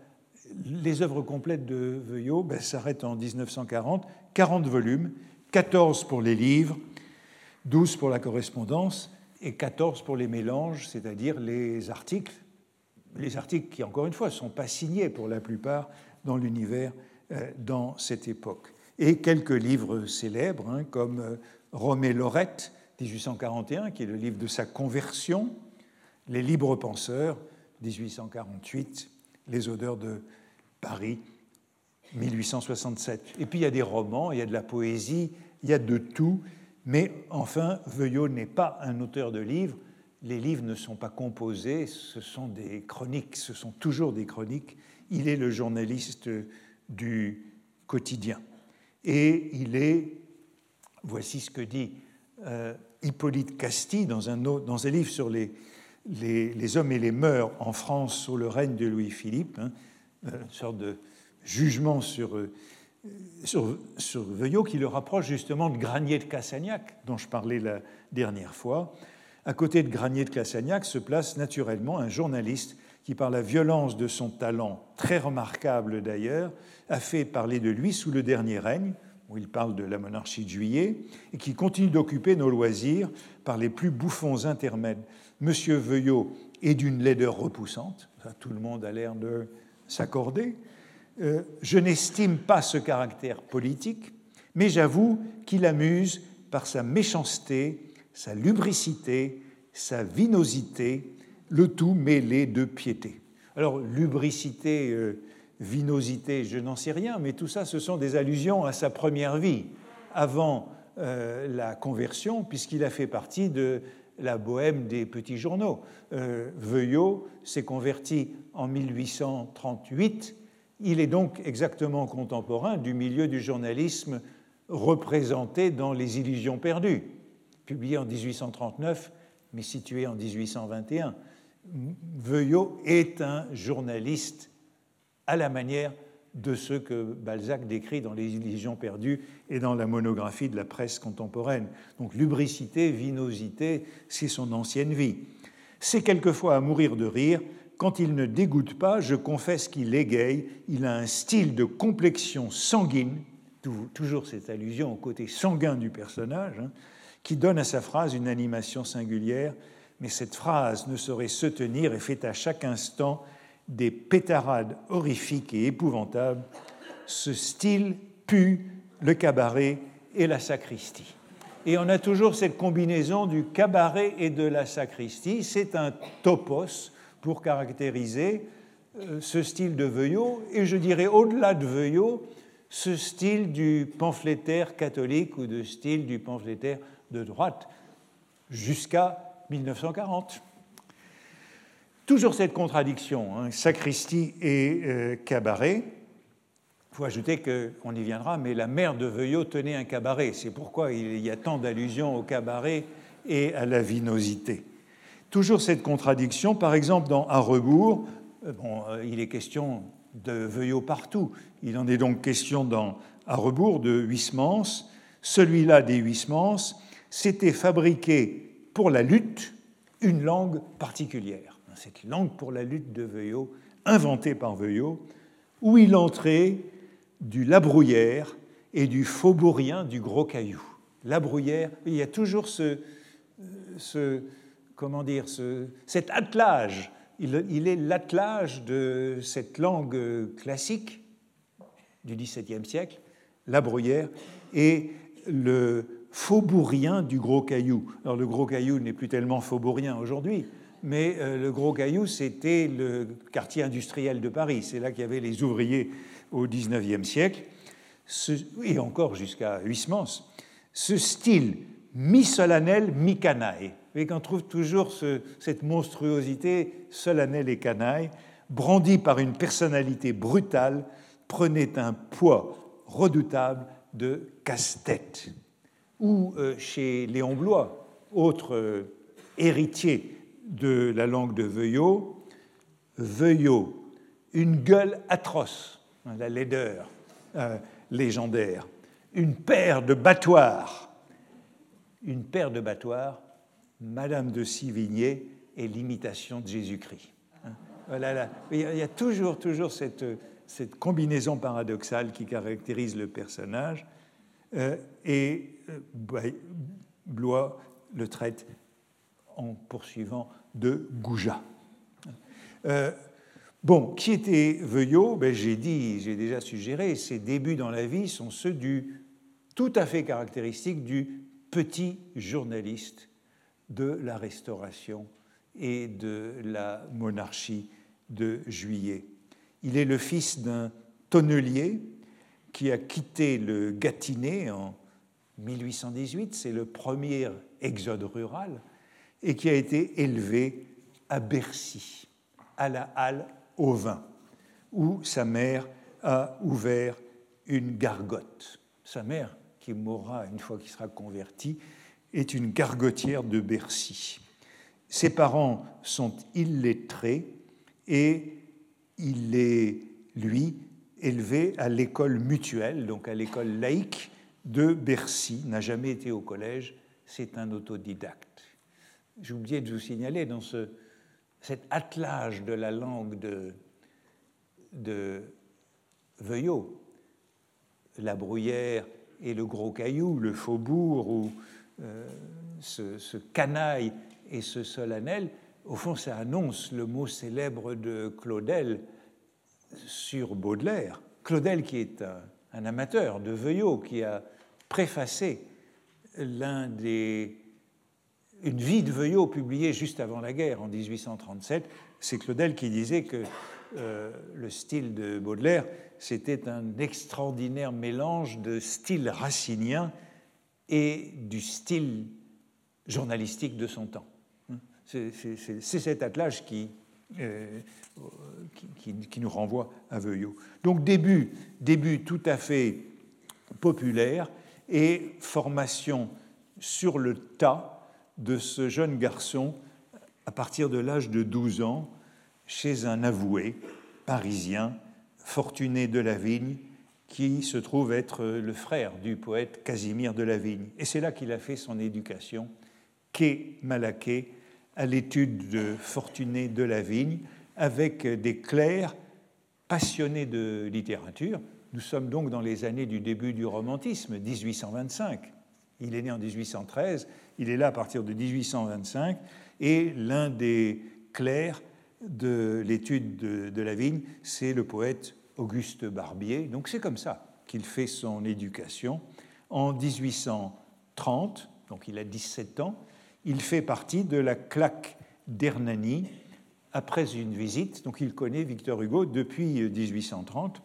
Speaker 2: les œuvres complètes de Veuillot ben, s'arrêtent en 1940, 40 volumes, 14 pour les livres, 12 pour la correspondance et 14 pour les mélanges, c'est-à-dire les articles, les articles qui, encore une fois, ne sont pas signés pour la plupart dans l'univers euh, dans cette époque. Et quelques livres célèbres, hein, comme euh, Romé Lorette, 1841, qui est le livre de sa conversion, Les libres penseurs, 1848, Les odeurs de Paris, 1867. Et puis il y a des romans, il y a de la poésie, il y a de tout, mais enfin, Veuillot n'est pas un auteur de livres. Les livres ne sont pas composés, ce sont des chroniques, ce sont toujours des chroniques. Il est le journaliste du quotidien. Et il est, voici ce que dit euh, Hippolyte Castille dans un, dans un livre sur les, les, hommes et les mœurs en France sous le règne de Louis-Philippe, hein, euh, une sorte de jugement sur, euh, sur, sur, Veuillot qui le rapproche justement de Granier de Cassagnac, dont je parlais la dernière fois. À côté de Granier de Cassagnac se place naturellement un journaliste qui, par la violence de son talent, très remarquable d'ailleurs, a fait parler de lui sous le dernier règne, où il parle de la monarchie de juillet, et qui continue d'occuper nos loisirs par les plus bouffons intermèdes. Monsieur Veuillot est d'une laideur repoussante, tout le monde a l'air de s'accorder. Euh, je n'estime pas ce caractère politique, mais j'avoue qu'il amuse par sa méchanceté, sa lubricité, sa vinosité, le tout mêlé de piété. Alors, lubricité, euh, vinosité, je n'en sais rien, mais tout ça, ce sont des allusions à sa première vie, avant euh, la conversion, puisqu'il a fait partie de la bohème des petits journaux. Euh, Veuillot s'est converti en 1838. Il est donc exactement contemporain du milieu du journalisme représenté dans Les Illusions perdues, publié en 1839, mais situé en 1821. Veuillot est un journaliste à la manière de ce que Balzac décrit dans Les Illusions perdues et dans la monographie de la presse contemporaine. Donc lubricité, vinosité, c'est son ancienne vie. C'est quelquefois à mourir de rire. Quand il ne dégoûte pas, je confesse qu'il égaye. Il a un style de complexion sanguine, toujours cette allusion au côté sanguin du personnage, hein, qui donne à sa phrase une animation singulière, mais cette phrase ne saurait se tenir et fait à chaque instant des pétarades horrifiques et épouvantables. Ce style pue le cabaret et la sacristie. Et on a toujours cette combinaison du cabaret et de la sacristie. C'est un topos pour caractériser euh, ce style de Veuillot, et je dirais au-delà de Veuillot, ce style du pamphlétaire catholique ou de style du pamphlétaire de droite, jusqu'à 1940. Toujours cette contradiction, hein, sacristie et euh, cabaret. Il faut ajouter qu'on y viendra, mais la mère de Veuillot tenait un cabaret. C'est pourquoi il y a tant d'allusions au cabaret et à la vinosité. Toujours cette contradiction, par exemple dans À rebours, euh, bon, euh, il est question de Veuillot partout. Il en est donc question dans À rebours de Huysmans. Celui-là des Huysmans s'était fabriqué pour la lutte une langue particulière. Cette langue pour la lutte de Veuillot, inventée par Veuillot, où il entrait du labrouillère et du faubourien du gros caillou. Labrouillère, il y a toujours ce, comment dire, ce, cet attelage. Il, est l'attelage de cette langue classique du XVIIe siècle, la et le faubourien du Gros Caillou. Alors le Gros Caillou n'est plus tellement faubourien aujourd'hui, mais euh, le Gros Caillou, c'était le quartier industriel de Paris. C'est là qu'il y avait les ouvriers au XIXe siècle, et encore jusqu'à Huysmans. Ce style mi-solennel, mi-canaille. Voyez qu'on trouve toujours cette monstruosité solennelle et canaille, brandie par une personnalité brutale, prenait un poids redoutable de casse-tête ou euh, chez Léon Blois, autre euh, héritier de la langue de Veuillot, Veuillot, une gueule atroce, hein, la laideur euh, légendaire, une paire de battoirs, une paire de battoirs, Madame de Sivigné et l'imitation de Jésus-Christ. Hein. Voilà, il y a toujours, toujours cette, cette combinaison paradoxale qui caractérise le personnage. Et euh, Blois le traite en poursuivant de Gouja. Euh, bon, qui était Veuillot? Ben, J'ai dit, j'ai déjà suggéré, ses débuts dans la vie sont ceux du tout à fait caractéristique du petit journaliste de la Restauration et de la monarchie de Juillet. Il est le fils d'un tonnelier qui a quitté le Gâtinais en 1818, c'est le premier exode rural, et qui a été élevé à Bercy, à la halle au vin, où sa mère a ouvert une gargote. Sa mère, qui mourra une fois qu'il sera converti, est une gargotière de Bercy. Ses parents sont illettrés et il est, lui, élevé à l'école mutuelle, donc à l'école laïque, de Bercy, n'a jamais été au collège, c'est un autodidacte. J'ai oublié de vous signaler dans ce, cet attelage de la langue de, de Veuillot, la bruyère et le gros caillou, le faubourg, ou euh, ce, ce, canaille et ce solennel, au fond, ça annonce le mot célèbre de Claudel sur Baudelaire. Claudel, qui est un, amateur de Veuillot, qui a préfacé l'un des, une vie de Veuillot publiée juste avant la guerre, en 1837. C'est Claudel qui disait que euh, le style de Baudelaire, c'était un extraordinaire mélange de style racinien et du style journalistique de son temps. C'est cet attelage qui, euh, qui, nous renvoie à Veuillot. Donc début, début tout à fait populaire, et formation sur le tas de ce jeune garçon à partir de l'âge de 12 ans chez un avoué parisien, Fortuné de la Vigne, qui se trouve être le frère du poète Casimir de la Vigne. Et c'est là qu'il a fait son éducation, quai Malaquais, à l'étude de Fortuné de la Vigne, avec des clercs passionnés de littérature, nous sommes donc dans les années du début du romantisme, 1825. Il est né en 1813, il est là à partir de 1825, et l'un des clercs de l'étude de, la vigne, c'est le poète Auguste Barbier. Donc c'est comme ça qu'il fait son éducation. En 1830, donc il a 17 ans, il fait partie de la claque d'Hernani après une visite. Donc il connaît Victor Hugo depuis 1830,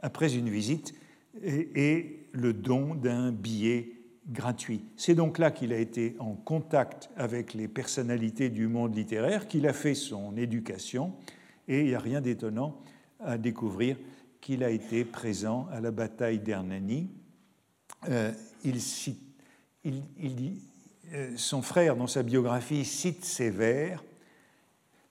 Speaker 2: après une visite et, le don d'un billet gratuit. C'est donc là qu'il a été en contact avec les personnalités du monde littéraire, qu'il a fait son éducation, et il n'y a rien d'étonnant à découvrir qu'il a été présent à la bataille d'Hernani. Euh, il il, euh, son frère, dans sa biographie, cite ses vers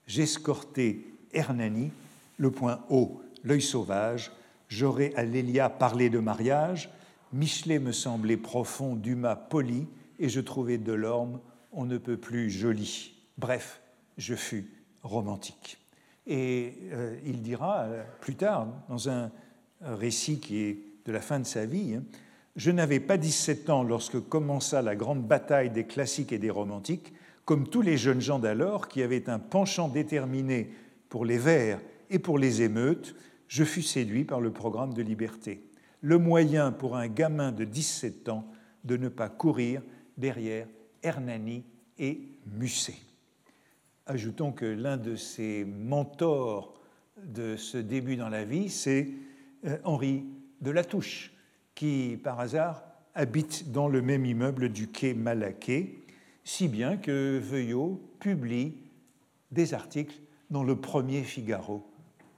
Speaker 2: J'escortais Hernani, le point haut, l'œil sauvage, j'aurais à Lélia parlé de mariage, Michelet me semblait profond, Dumas poli, et je trouvais Delorme on ne peut plus joli. Bref, je fus romantique. Et euh, il dira euh, plus tard, dans un récit qui est de la fin de sa vie, hein, Je n'avais pas 17 ans lorsque commença la grande bataille des classiques et des romantiques, comme tous les jeunes gens d'alors qui avaient un penchant déterminé pour les vers et pour les émeutes, je fus séduit par le programme de liberté. Le moyen pour un gamin de 17 ans de ne pas courir derrière Hernani et Musset. Ajoutons que l'un de ses mentors de ce début dans la vie, c'est euh, Henri de Latouche, qui par hasard habite dans le même immeuble du quai Malaquais, si bien que Veuillot publie des articles dans le premier Figaro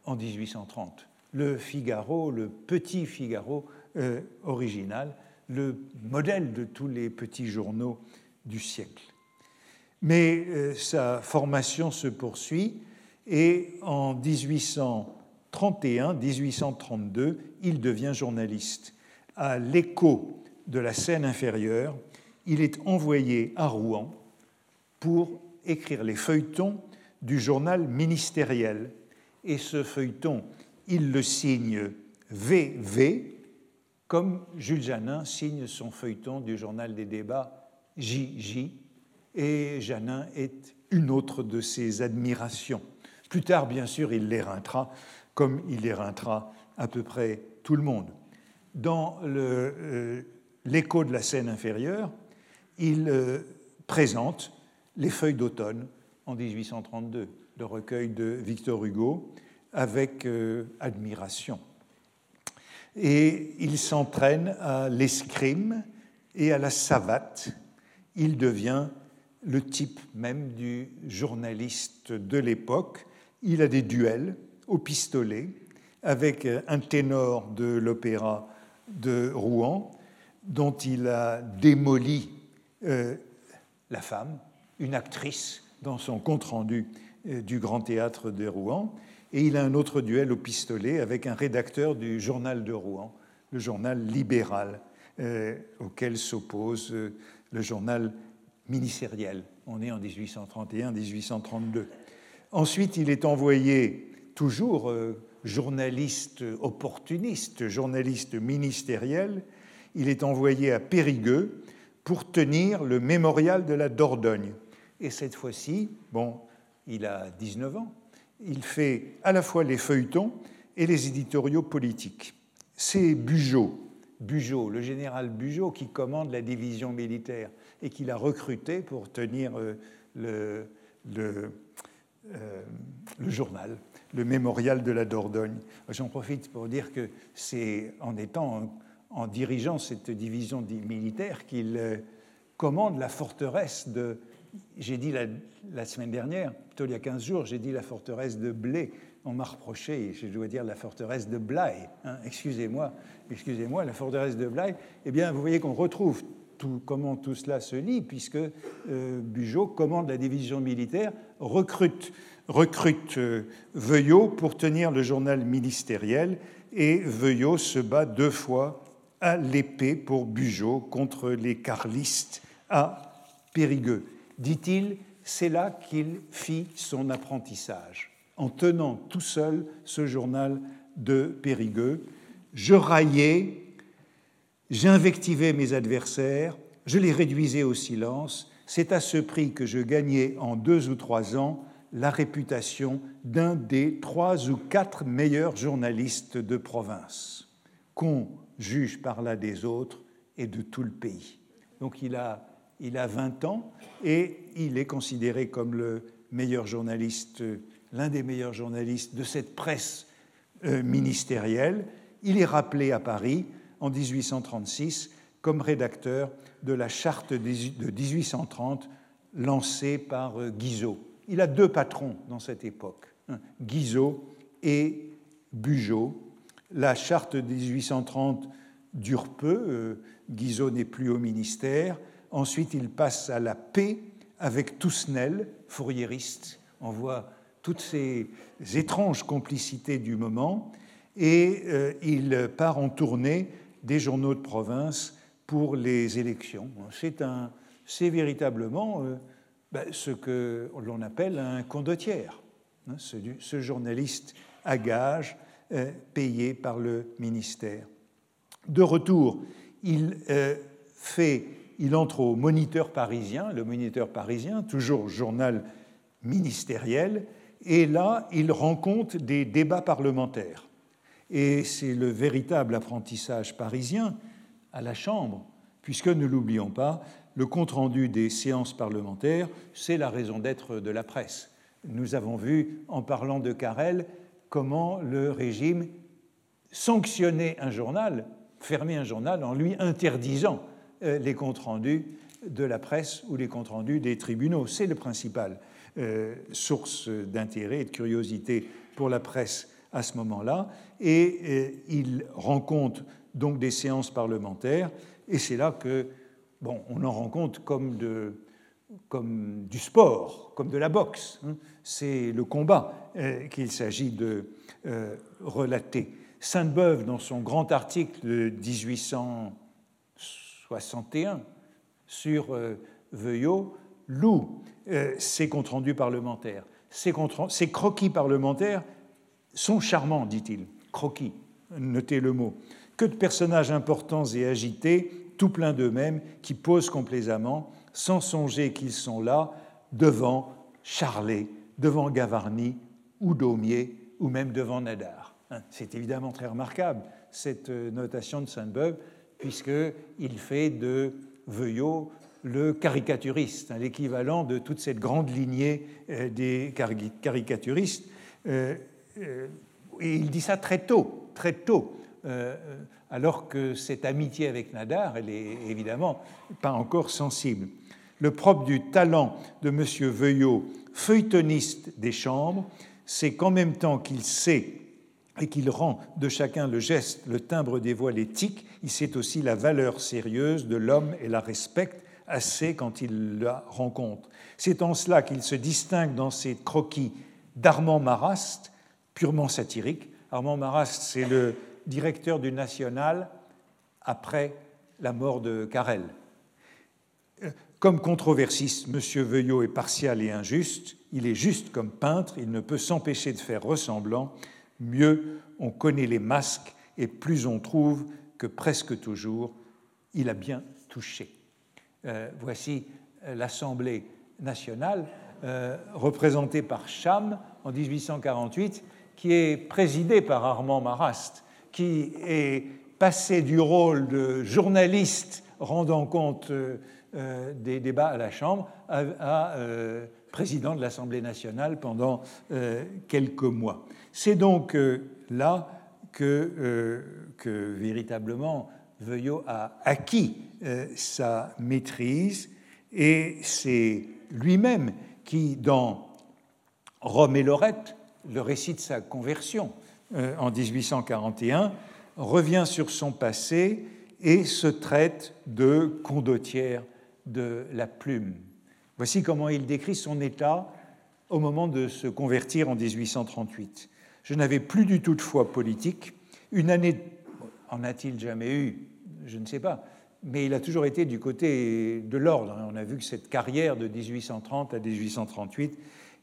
Speaker 2: en 1830. Le Figaro, le petit Figaro euh, original, le modèle de tous les petits journaux du siècle. Mais euh, sa formation se poursuit et en 1831-1832, il devient journaliste. À l'écho de la scène inférieure, il est envoyé à Rouen pour écrire les feuilletons du journal ministériel. Et ce feuilleton, il le signe VV, comme Jules Janin signe son feuilleton du journal des débats JJ, et Janin est une autre de ses admirations. Plus tard, bien sûr, il l'éreintera, comme il éreintera à peu près tout le monde. Dans euh, l'écho de la scène inférieure, il euh, présente les feuilles d'automne en 1832, le recueil de Victor Hugo, avec euh, admiration. Et il s'entraîne à l'escrime et à la savate. Il devient le type même du journaliste de l'époque. Il a des duels au pistolet avec un ténor de l'opéra de Rouen, dont il a démoli euh, la femme, une actrice, dans son compte-rendu euh, du Grand Théâtre de Rouen. Et il a un autre duel au pistolet avec un rédacteur du Journal de Rouen, le journal libéral, euh, auquel s'oppose le journal ministériel. On est en 1831-1832. Ensuite, il est envoyé, toujours journaliste opportuniste, journaliste ministériel, il est envoyé à Périgueux pour tenir le mémorial de la Dordogne. Et cette fois-ci, bon, il a 19 ans, il fait à la fois les feuilletons et les éditoriaux politiques. C'est Bugeaud, Bugeaut, le général Bugeaud, qui commande la division militaire et qui l'a recruté pour tenir euh, euh, le, journal, le mémorial de la Dordogne. J'en profite pour dire que c'est en étant en dirigeant cette division militaire qu'il euh, commande la forteresse de, j'ai dit la, semaine dernière, plutôt il y a 15 jours, j'ai dit la forteresse de Blé. On m'a reproché, je dois dire la forteresse de Blaye. Hein, excusez-moi, excusez-moi, la forteresse de Blaye. Eh bien, vous voyez qu'on retrouve comment tout cela se lie, puisque euh, Bugeaud commande la division militaire, recrute, recrute euh, Veuillot pour tenir le journal ministériel, et Veuillot se bat deux fois à l'épée pour Bugeaud contre les carlistes à Périgueux. Dit-il, c'est là qu'il fit son apprentissage, en tenant tout seul ce journal de Périgueux. Je raillais, j'invectivais mes adversaires, je les réduisais au silence. C'est à ce prix que je gagnais en deux ou trois ans la réputation d'un des trois ou quatre meilleurs journalistes de province, qu'on juge par là des autres et de tout le pays. Donc il a, il a 20 ans et il est considéré comme le meilleur journaliste, l'un des meilleurs journalistes de cette presse euh, ministérielle. Il est rappelé à Paris en 1836 comme rédacteur de la charte de 1830 lancée par euh, Guizot. Il a deux patrons dans cette époque, hein, Guizot et Bugeaud. La charte de 1830 dure peu, euh, Guizot n'est plus au ministère. Ensuite, il passe à la paix avec Tousnel, fourriériste. On voit toutes ces étranges complicités du moment. Et euh, il part en tournée des journaux de province pour les élections. C'est véritablement euh, ben, ce que l'on appelle un condottière, hein, ce, journaliste à gage euh, payé par le ministère. De retour, il fait, il entre au Moniteur parisien, le Moniteur parisien, toujours journal ministériel, et là, il rencontre des débats parlementaires. Et c'est le véritable apprentissage parisien à la Chambre, puisque, ne l'oublions pas, le compte-rendu des séances parlementaires, c'est la raison d'être de la presse. Nous avons vu, en parlant de Carrel, comment le régime sanctionnait un journal, fermait un journal en lui interdisant euh, les comptes rendus de la presse ou les comptes rendus des tribunaux. C'est le principal euh, source d'intérêt et de curiosité pour la presse à ce moment-là. Et euh, il rencontre donc des séances parlementaires, et c'est là que, bon, on en rencontre comme, de, comme du sport, comme de la boxe. Hein. C'est le combat euh, qu'il s'agit de relater. Sainte-Beuve, dans son grand article de 1861 sur Veuillot, loue euh, ces comptes rendus parlementaires. Ces croquis parlementaires sont charmants, dit-il. Croquis, notez le mot. Que de personnages importants et agités, tout plein d'eux-mêmes, qui posent complaisamment, sans songer qu'ils sont là, devant Charlet, devant Gavarni ou Daumier, ou même devant Nadar. Hein, c'est évidemment très remarquable, cette euh, notation de Sainte-Beuve, puisqu'il fait de Veuillot le caricaturiste, hein, l'équivalent de toute cette grande lignée euh, des caricaturistes. Euh, et il dit ça très tôt, très tôt, alors que cette amitié avec Nadar, elle est évidemment pas encore sensible. Le propre du talent de M. Veuillot, feuilletoniste des chambres, c'est qu'en même temps qu'il sait et qu'il rend de chacun le geste, le timbre des voix, l'éthique, il sait aussi la valeur sérieuse de l'homme et la respecte assez quand il la rencontre. C'est en cela qu'il se distingue dans ses croquis d'Armand Marrast, purement satirique. Armand Marrast, c'est le directeur du National après la mort de Carrel. Comme controversiste, M. Veuillot est partial et injuste. Il est juste comme peintre, il ne peut s'empêcher de faire ressemblant. Mieux on connaît les masques et plus on trouve que presque toujours il a bien touché. Euh, voici euh, l'Assemblée nationale euh, représentée par Cham en 1848, qui est présidée par Armand Marrast, qui est passé du rôle de journaliste rendant compte des débats à la Chambre à, président de l'Assemblée nationale pendant quelques mois. C'est donc là que, que véritablement Veuillot a acquis euh, sa maîtrise et c'est lui-même qui, dans Rome et Lorette, le récit de sa conversion euh, en 1841, revient sur son passé et se traite de condottière de la plume. Voici comment il décrit son état au moment de se convertir en 1838. Je n'avais plus du tout de foi politique. Une année, en a-t-il jamais eu? Je ne sais pas mais il a toujours été du côté de l'ordre. On a vu que cette carrière de 1830 à 1838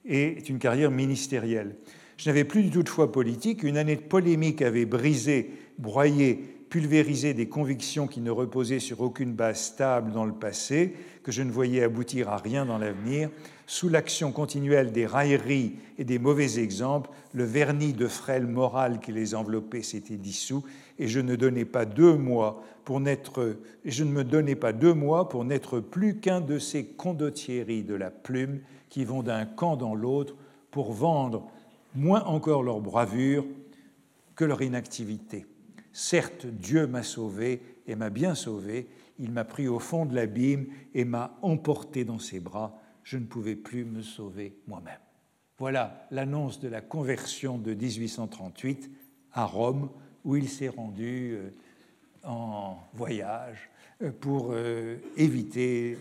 Speaker 2: est une carrière ministérielle. Je n'avais plus du tout de foi politique. Une année de polémique avait brisé, broyé pulvériser des convictions qui ne reposaient sur aucune base stable dans le passé, que je ne voyais aboutir à rien dans l'avenir, sous l'action continuelle des railleries et des mauvais exemples, le vernis de frêle morale qui les enveloppait s'était dissous, et je ne donnais pas deux mois pour n'être, je ne me donnais pas deux mois pour n'être plus qu'un de ces condottieries de la plume qui vont d'un camp dans l'autre pour vendre moins encore leur bravure que leur inactivité. Certes, Dieu m'a sauvé et m'a bien sauvé, il m'a pris au fond de l'abîme et m'a emporté dans ses bras, je ne pouvais plus me sauver moi-même. Voilà l'annonce de la conversion de 1838 à Rome, où il s'est rendu euh, en voyage euh, pour euh, éviter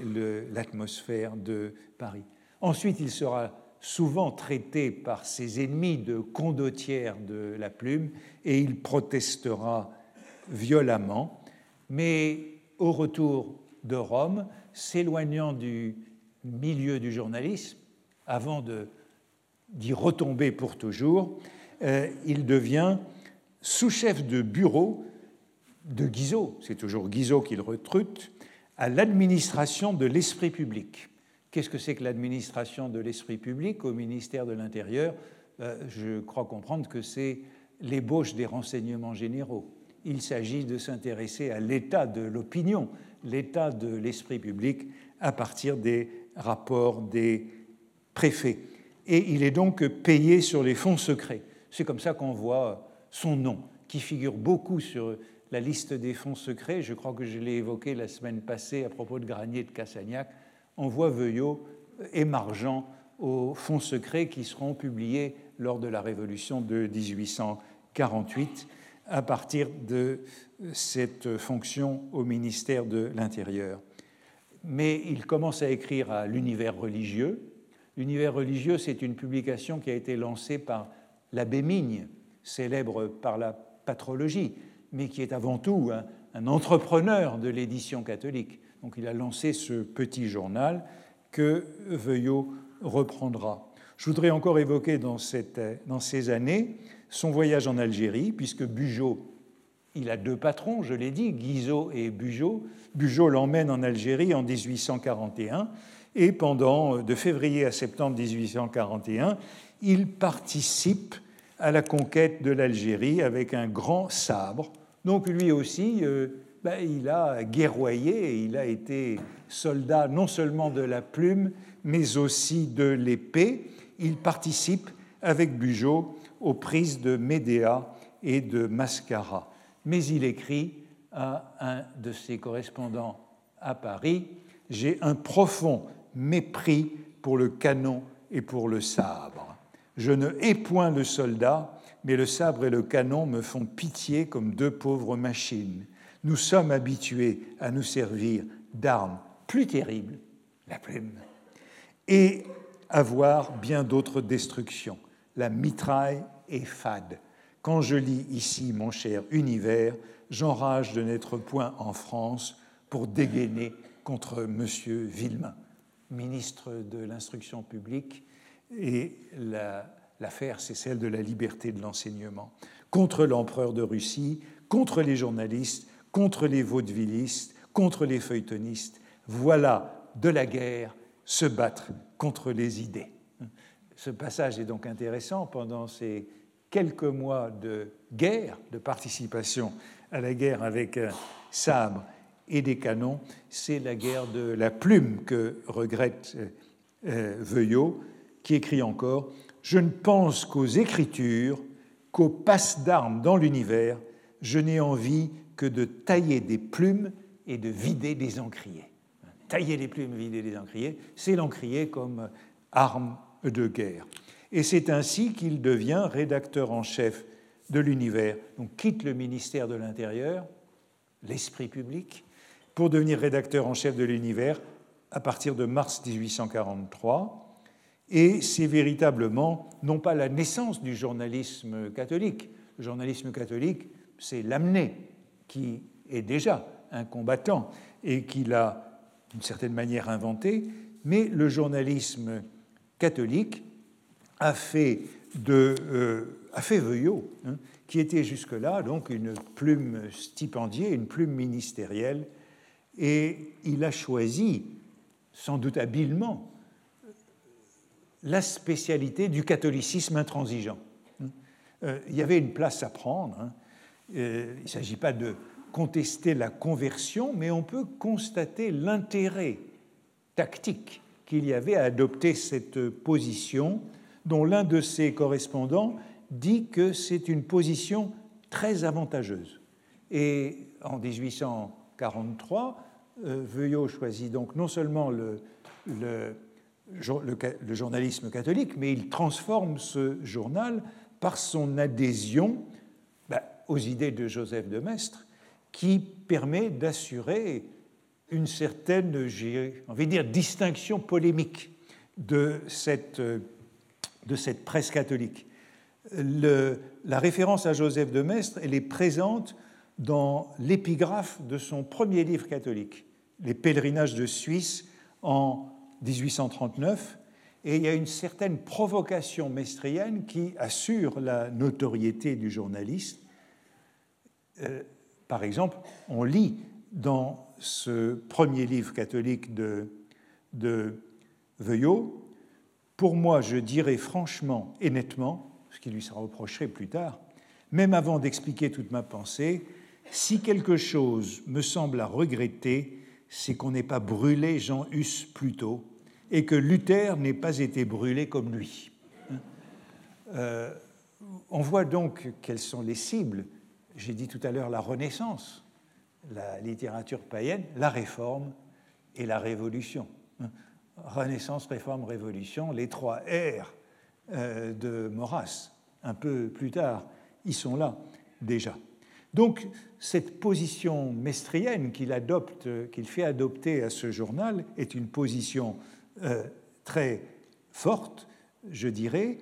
Speaker 2: l'atmosphère de Paris. Ensuite, il sera souvent traité par ses ennemis de condottière de la plume et il protestera violemment, mais au retour de Rome, s'éloignant du milieu du journalisme, avant d'y retomber pour toujours, euh, il devient sous-chef de bureau de Guizot, c'est toujours Guizot qu'il recrute, à l'administration de l'esprit public. Qu'est-ce que c'est que l'administration de l'esprit public au ministère de l'Intérieur? Euh, Je crois comprendre que c'est l'ébauche des renseignements généraux. Il s'agit de s'intéresser à l'état de l'opinion, l'état de l'esprit public à partir des rapports des préfets. Et il est donc payé sur les fonds secrets. C'est comme ça qu'on voit son nom, qui figure beaucoup sur la liste des fonds secrets. Je crois que je l'ai évoqué la semaine passée à propos de Granier de Cassagnac on voit Veuillot émargeant aux fonds secrets qui seront publiés lors de la Révolution de 1848 à partir de cette fonction au ministère de l'Intérieur. Mais il commence à écrire à l'univers religieux. L'univers religieux, c'est une publication qui a été lancée par l'abbé Migne, célèbre par la patrologie, mais qui est avant tout un entrepreneur de l'édition catholique. Donc il a lancé ce petit journal que Veuillot reprendra. Je voudrais encore évoquer dans, ces années son voyage en Algérie, puisque Bugeaud, il a deux patrons, je l'ai dit, Guizot et Bugeaud. Bugeaud l'emmène en Algérie en 1841, et pendant, de février à septembre 1841, il participe à la conquête de l'Algérie avec un grand sabre. Donc lui aussi, euh, ben, il a guerroyé il a été soldat non seulement de la plume, mais aussi de l'épée. Il participe avec Bugeaud aux prises de Médéa et de Mascara. Mais il écrit à un de ses correspondants à Paris J'ai un profond mépris pour le canon et pour le sabre. Je ne hais point le soldat, mais le sabre et le canon me font pitié comme deux pauvres machines nous sommes habitués à nous servir d'armes plus terribles, la plume, et à voir bien d'autres destructions. La mitraille est fade. Quand je lis ici mon cher univers, j'enrage de n'être point en France pour dégainer contre M. Villemain, ministre de l'Instruction publique, et l'affaire, c'est celle de la liberté de l'enseignement, contre l'empereur de Russie, contre les journalistes, contre les vaudevillistes, contre les feuilletonistes. Voilà de la guerre se battre contre les idées. Ce passage est donc intéressant pendant ces quelques mois de guerre, de participation à la guerre avec un sabre et des canons. C'est la guerre de la plume que regrette euh, Veuillot, qui écrit encore Je ne pense qu'aux écritures, qu'aux passes d'armes dans l'univers. Je n'ai envie que de tailler des plumes et de vider des encriers. Tailler les plumes, vider des encriers, c'est l'encrier comme arme de guerre. Et c'est ainsi qu'il devient rédacteur en chef de l'univers, donc quitte le ministère de l'Intérieur, l'esprit public, pour devenir rédacteur en chef de l'univers à partir de mars 1843. Et c'est véritablement non pas la naissance du journalisme catholique. Le journalisme catholique, c'est l'amener qui est déjà un combattant et qui l'a d'une certaine manière inventé, mais le journalisme catholique a fait, de, Veuillot. Hein. qui était jusque-là donc une plume stipendiée, une plume ministérielle, et il a choisi, sans doute habilement, la spécialité du catholicisme intransigeant. Euh, il y avait une place à prendre. Euh, il ne s'agit pas de contester la conversion, mais on peut constater l'intérêt tactique qu'il y avait à adopter cette position, dont l'un de ses correspondants dit que c'est une position très avantageuse. Et en 1843, euh, Veuillot choisit donc non seulement le, le, journalisme catholique, mais il transforme ce journal par son adhésion aux idées de Joseph de Maistre, qui permet d'assurer une certaine, j'ai envie dire, distinction polémique de cette, de cette presse catholique. La référence à Joseph de Maistre, elle est présente dans l'épigraphe de son premier livre catholique, Les pèlerinages de Suisse, en 1839, et il y a une certaine provocation mestrienne qui assure la notoriété du journaliste. Euh, par exemple, on lit dans ce premier livre catholique de, de Veuillot, Pour moi, je dirais franchement et nettement, ce qui lui sera reproché plus tard, même avant d'expliquer toute ma pensée, si quelque chose me semble à regretter, c'est qu'on n'ait pas brûlé Jean Hus plus tôt et que Luther n'ait pas été brûlé comme lui. Euh, on voit donc quelles sont les cibles. J'ai dit tout à l'heure la Renaissance, la littérature païenne, la Réforme et la Révolution. Renaissance, Réforme, Révolution, les trois R euh, de Maurras, un peu plus tard, ils sont là déjà. Donc, cette position mestrienne qu'il adopte, qu'il fait adopter à ce journal, est une position euh, très forte, je dirais,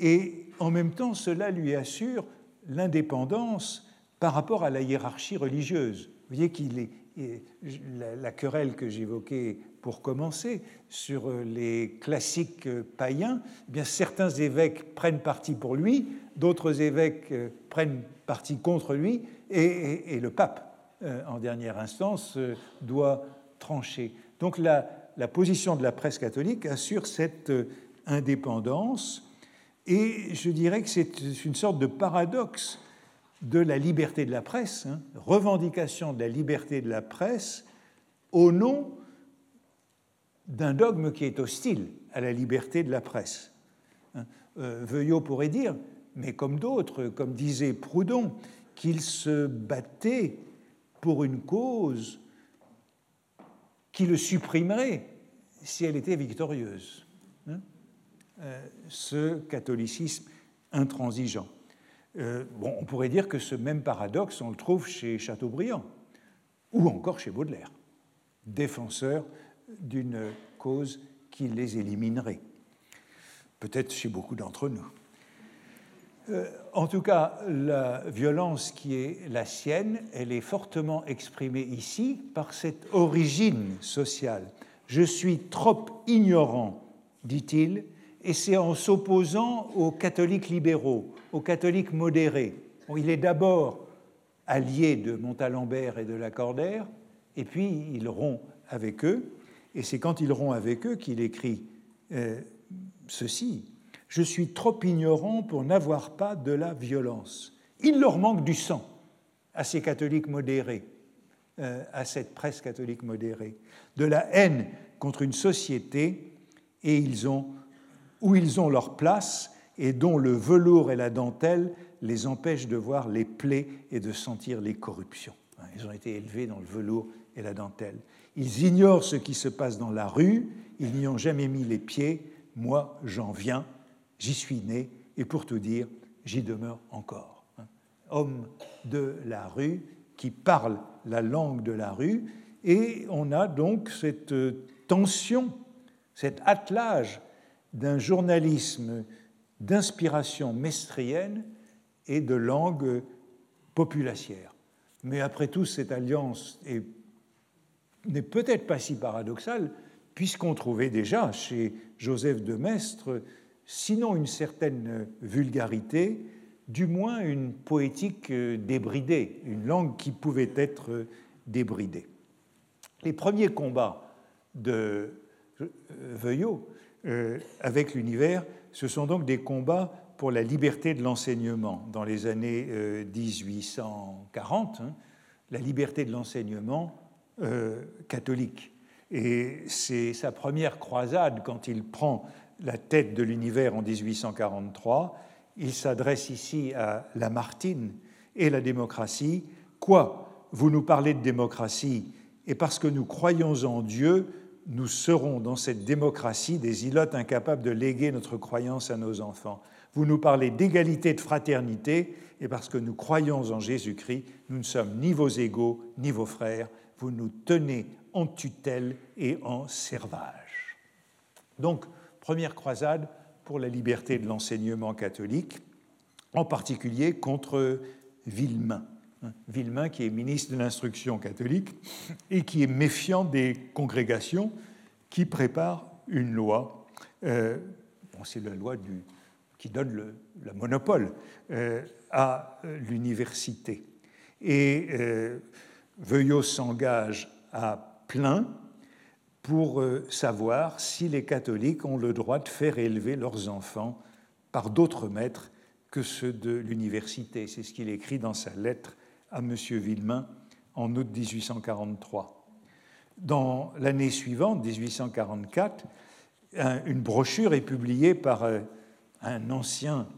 Speaker 2: et en même temps, cela lui assure l'indépendance par rapport à la hiérarchie religieuse. Vous voyez qu'il est la, querelle que j'évoquais pour commencer sur les classiques païens, eh bien certains évêques prennent parti pour lui, d'autres évêques prennent parti contre lui, et, le pape, euh, en dernière instance, euh, doit trancher. Donc la, position de la presse catholique assure cette euh, indépendance, et je dirais que c'est une sorte de paradoxe de la liberté de la presse, hein, revendication de la liberté de la presse au nom d'un dogme qui est hostile à la liberté de la presse. Hein. Veuillot pourrait dire, mais comme d'autres, comme disait Proudhon, qu'il se battait pour une cause qui le supprimerait si elle était victorieuse. Hein. Euh, ce catholicisme intransigeant. Euh, on pourrait dire que ce même paradoxe, on le trouve chez Chateaubriand ou encore chez Baudelaire, défenseur d'une cause qui les éliminerait. Peut-être chez beaucoup d'entre nous. Euh, en tout cas, la violence qui est la sienne, elle est fortement exprimée ici par cette origine sociale. Je suis trop ignorant, dit-il, et c'est en s'opposant aux catholiques libéraux, aux catholiques modérés. il est d'abord allié de Montalembert et de Lacordaire, et puis il rompt avec eux, et c'est quand il rompt avec eux qu'il écrit euh, ceci je suis trop ignorant pour n'avoir pas de la violence. Il leur manque du sang à ces catholiques modérés, euh, à cette presse catholique modérée, de la haine contre une société et ils ont, où ils ont leur place et dont le velours et la dentelle les empêchent de voir les plaies et de sentir les corruptions. Ils ont été élevés dans le velours et la dentelle. Ils ignorent ce qui se passe dans la rue, ils n'y ont jamais mis les pieds, moi j'en viens, J'y suis né et pour tout dire, j'y demeure encore. Homme de la rue qui parle la langue de la rue et on a donc cette tension, cet attelage d'un journalisme d'inspiration mestrienne et de langue populacière. Mais après tout, cette alliance n'est peut-être pas si paradoxale, puisqu'on trouvait déjà chez Joseph de Maistre sinon une certaine vulgarité, du moins une poétique débridée, une langue qui pouvait être débridée. Les premiers combats de Veuillot avec l'univers, ce sont donc des combats pour la liberté de l'enseignement dans les années 1840, hein, la liberté de l'enseignement catholique. Et c'est sa première croisade quand il prend la tête de l'univers en 1843. Il s'adresse ici à Lamartine et la démocratie. Quoi? Vous nous parlez de démocratie, et parce que nous croyons en Dieu, nous serons dans cette démocratie des ilotes incapables de léguer notre croyance à nos enfants. Vous nous parlez d'égalité, de fraternité, et parce que nous croyons en Jésus-Christ, nous ne sommes ni vos égaux, ni vos frères. Vous nous tenez en tutelle et en servage. Donc, première croisade pour la liberté de l'enseignement catholique, en particulier contre Villemain. Villemain qui est ministre de l'instruction catholique et qui est méfiant des congrégations qui préparent une loi. Euh, c'est la loi qui donne le, monopole euh, à l'université. Et euh, Veuillot s'engage à plein pour savoir si les catholiques ont le droit de faire élever leurs enfants par d'autres maîtres que ceux de l'université. C'est ce qu'il écrit dans sa lettre à M. Villemain en août 1843. Dans l'année suivante, 1844, une brochure est publiée par euh, un ancien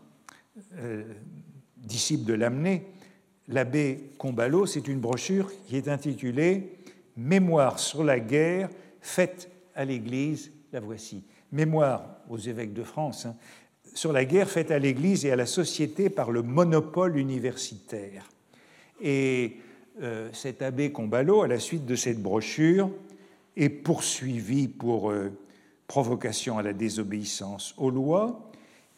Speaker 2: euh, disciple de Lamennais, l'abbé Combalot. C'est une brochure qui est intitulée Mémoire sur la guerre faite à l'Église, la voici. Mémoire aux évêques de France, hein, sur la guerre faite à l'Église et à la société par le monopole universitaire. Et euh, cet abbé Combalot, à la suite de cette brochure, est poursuivi pour euh, provocation à la désobéissance aux lois.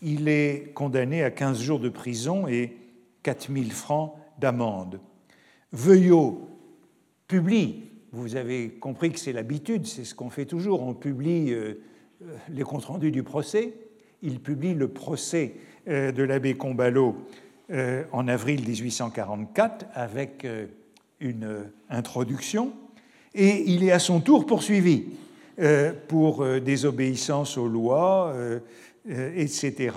Speaker 2: Il est condamné à 15 jours de prison et 4000 francs d'amende. Veuillot publie vous avez compris que c'est l'habitude, c'est ce qu'on fait toujours. On publie euh, les comptes rendus du procès. Il publie le procès de l'abbé Combalot en avril 1844 avec une introduction. Et il est à son tour poursuivi pour désobéissance aux lois, etc.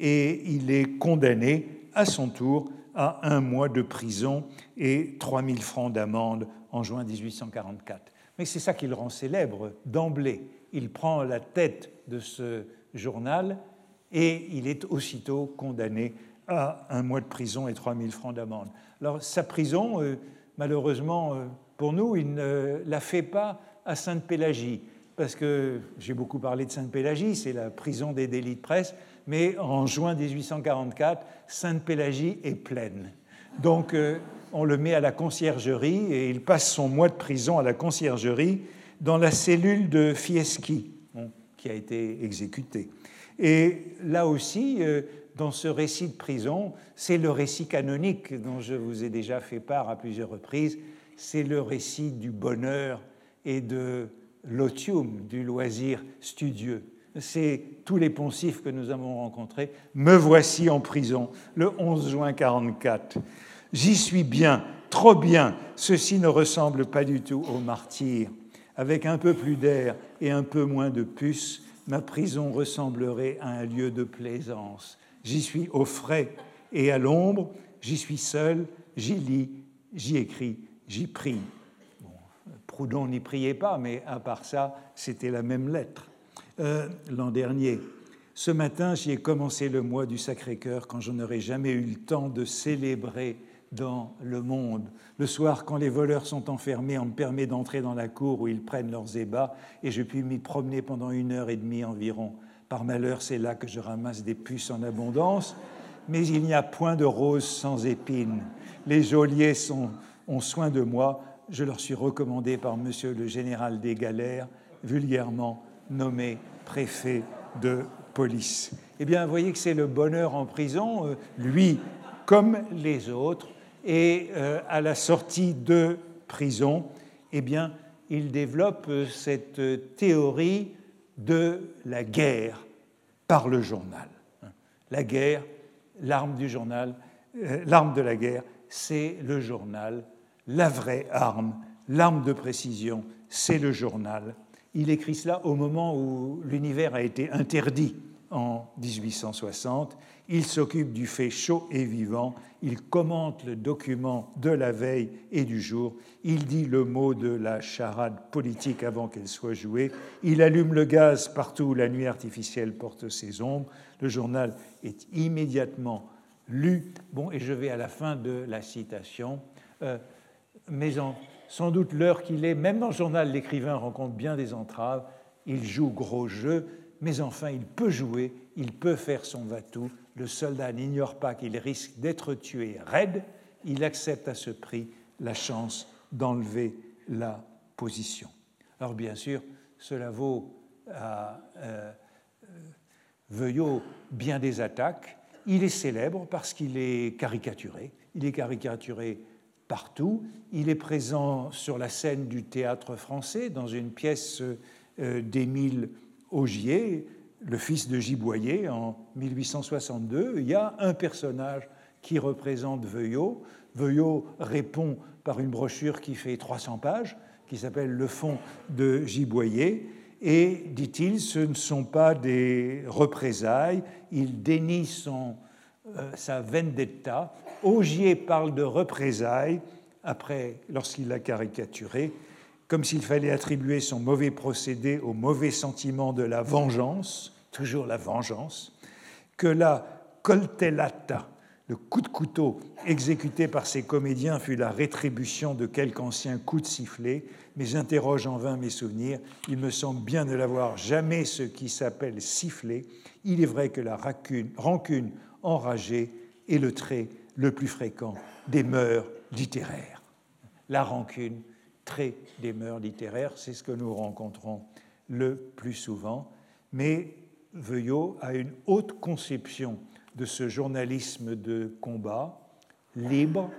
Speaker 2: Et il est condamné à son tour à un mois de prison et 3000 francs d'amende en juin 1844. Mais c'est ça qui le rend célèbre d'emblée. Il prend la tête de ce journal et il est aussitôt condamné à un mois de prison et 3000 francs d'amende. Alors sa prison, euh, malheureusement euh, pour nous, il ne la fait pas à Sainte-Pélagie, parce que j'ai beaucoup parlé de Sainte-Pélagie, c'est la prison des délits de presse, mais en juin 1844, Sainte-Pélagie est pleine. Donc euh, on le met à la conciergerie et il passe son mois de prison à la conciergerie dans la cellule de Fieschi, qui a été exécuté. Et là aussi, dans ce récit de prison, c'est le récit canonique dont je vous ai déjà fait part à plusieurs reprises, c'est le récit du bonheur et de l'otium, du loisir studieux. C'est tous les poncifs que nous avons rencontrés. Me voici en prison le 11 juin 1944. J'y suis bien, trop bien. Ceci ne ressemble pas du tout au martyr. Avec un peu plus d'air et un peu moins de puces, ma prison ressemblerait à un lieu de plaisance. J'y suis au frais et à l'ombre, j'y suis seul, j'y lis, j'y écris, j'y prie. Proudhon n'y priait pas, mais à part ça, c'était la même lettre. Euh, l'an dernier, ce matin, j'y ai commencé le mois du Sacré-Cœur quand je n'aurais jamais eu le temps de célébrer dans le monde. Le soir, quand les voleurs sont enfermés, on me permet d'entrer dans la cour où ils prennent leurs ébats et je puis m'y promener pendant une heure et demie environ. Par malheur, c'est là que je ramasse des puces en abondance, mais il n'y a point de roses sans épines. Les geôliers ont soin de moi. Je leur suis recommandé par monsieur le général des galères, vulgairement nommé préfet de police. Eh bien, vous voyez que c'est le bonheur en prison. Euh, lui, comme les autres, et euh, à la sortie de prison, eh bien, il développe euh, cette théorie de la guerre par le journal. La guerre l'arme du journal, euh, l'arme de la guerre, c'est le journal, la vraie arme, l'arme de précision, c'est le journal. Il écrit cela au moment où l'univers a été interdit en 1860. Il s'occupe du fait chaud et vivant. Il commente le document de la veille et du jour. Il dit le mot de la charade politique avant qu'elle soit jouée. Il allume le gaz partout où la nuit artificielle porte ses ombres. Le journal est immédiatement lu. Bon, et je vais à la fin de la citation. Euh, mais en, sans doute l'heure qu'il est, même dans le journal, l'écrivain rencontre bien des entraves. Il joue gros jeu, mais enfin, il peut jouer, il peut faire son va-tout. Le soldat n'ignore pas qu'il risque d'être tué raide. Il accepte à ce prix la chance d'enlever la position. Alors, bien sûr, cela vaut à euh, Veuillot bien des attaques. Il est célèbre parce qu'il est caricaturé. Il est caricaturé partout. Il est présent sur la scène du théâtre français dans une pièce euh, d'Émile Augier, le fils de Giboyer, en 1862. Il y a un personnage qui représente Veuillot. Veuillot répond par une brochure qui fait 300 pages, qui s'appelle Le fond de Giboyer. Et, dit-il, ce ne sont pas des représailles, il dénie son, euh, sa vendetta. Augier parle de représailles, après, lorsqu'il l'a caricaturé, comme s'il fallait attribuer son mauvais procédé au mauvais sentiment de la vengeance, toujours la vengeance, que la coltellata, le coup de couteau exécuté par ces comédiens fut la rétribution de quelque ancien coup de sifflet, mais j'interroge en vain mes souvenirs. Il me semble bien ne l'avoir jamais ce qui s'appelle sifflet. Il est vrai que la rancune enragée est le trait le plus fréquent des mœurs littéraires. La rancune, trait des mœurs littéraires, c'est ce que nous rencontrons le plus souvent. Mais Veuillot a une haute conception de ce journalisme de combat, libre,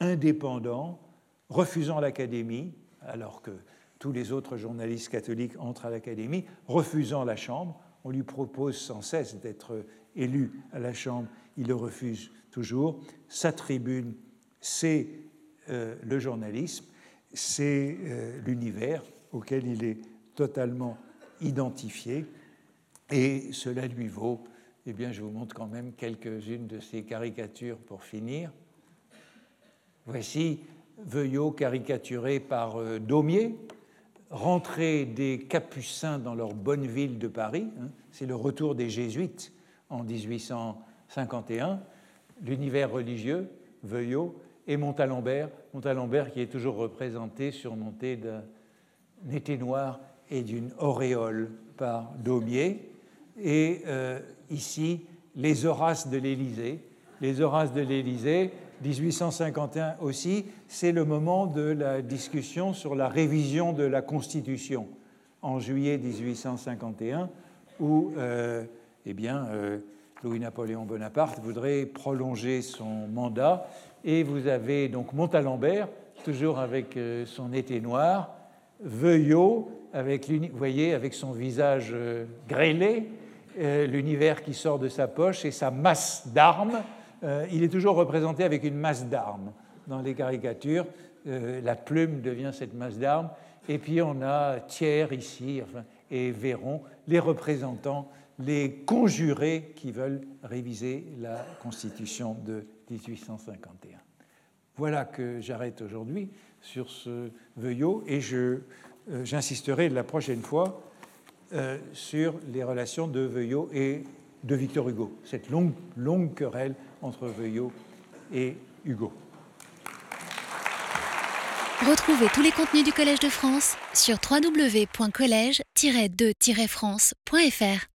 Speaker 2: indépendant, refusant l'académie, alors que tous les autres journalistes catholiques entrent à l'académie, refusant la Chambre. On lui propose sans cesse d'être élu à la Chambre, il le refuse toujours. Sa tribune, c'est euh, le journalisme, c'est euh, l'univers auquel il est totalement identifié, et cela lui vaut eh bien, je vous montre quand même quelques-unes de ces caricatures pour finir. Voici Veuillot caricaturé par euh, Daumier, rentrée des Capucins dans leur bonne ville de Paris. Hein. C'est le retour des Jésuites en 1851. L'univers religieux, Veuillot, et Montalembert, Montalembert qui est toujours représenté, surmonté d'un été noir et d'une auréole par Daumier. Et euh, ici les Horaces de l'Élysée. Les Horaces de l'Élysée, 1851 aussi, c'est le moment de la discussion sur la révision de la Constitution en juillet 1851, où euh, eh bien, euh, Louis-Napoléon Bonaparte voudrait prolonger son mandat. Et vous avez donc Montalembert, toujours avec euh, son été noir, Veuillot, avec, vous voyez, avec son visage grêlé, euh, l'univers qui sort de sa poche et sa masse d'armes. Euh, il est toujours représenté avec une masse d'armes dans les caricatures. Euh, la plume devient cette masse d'armes. Et puis on a Thiers ici et Véron, les représentants, les conjurés qui veulent réviser la Constitution de 1851. Voilà que j'arrête aujourd'hui sur ce veuillot et j'insisterai la prochaine fois euh, sur les relations de Veuillot et de Victor Hugo, cette longue, longue querelle entre Veuillot et Hugo.
Speaker 1: Retrouvez tous les contenus du Collège de France sur www.colège-2-france.fr.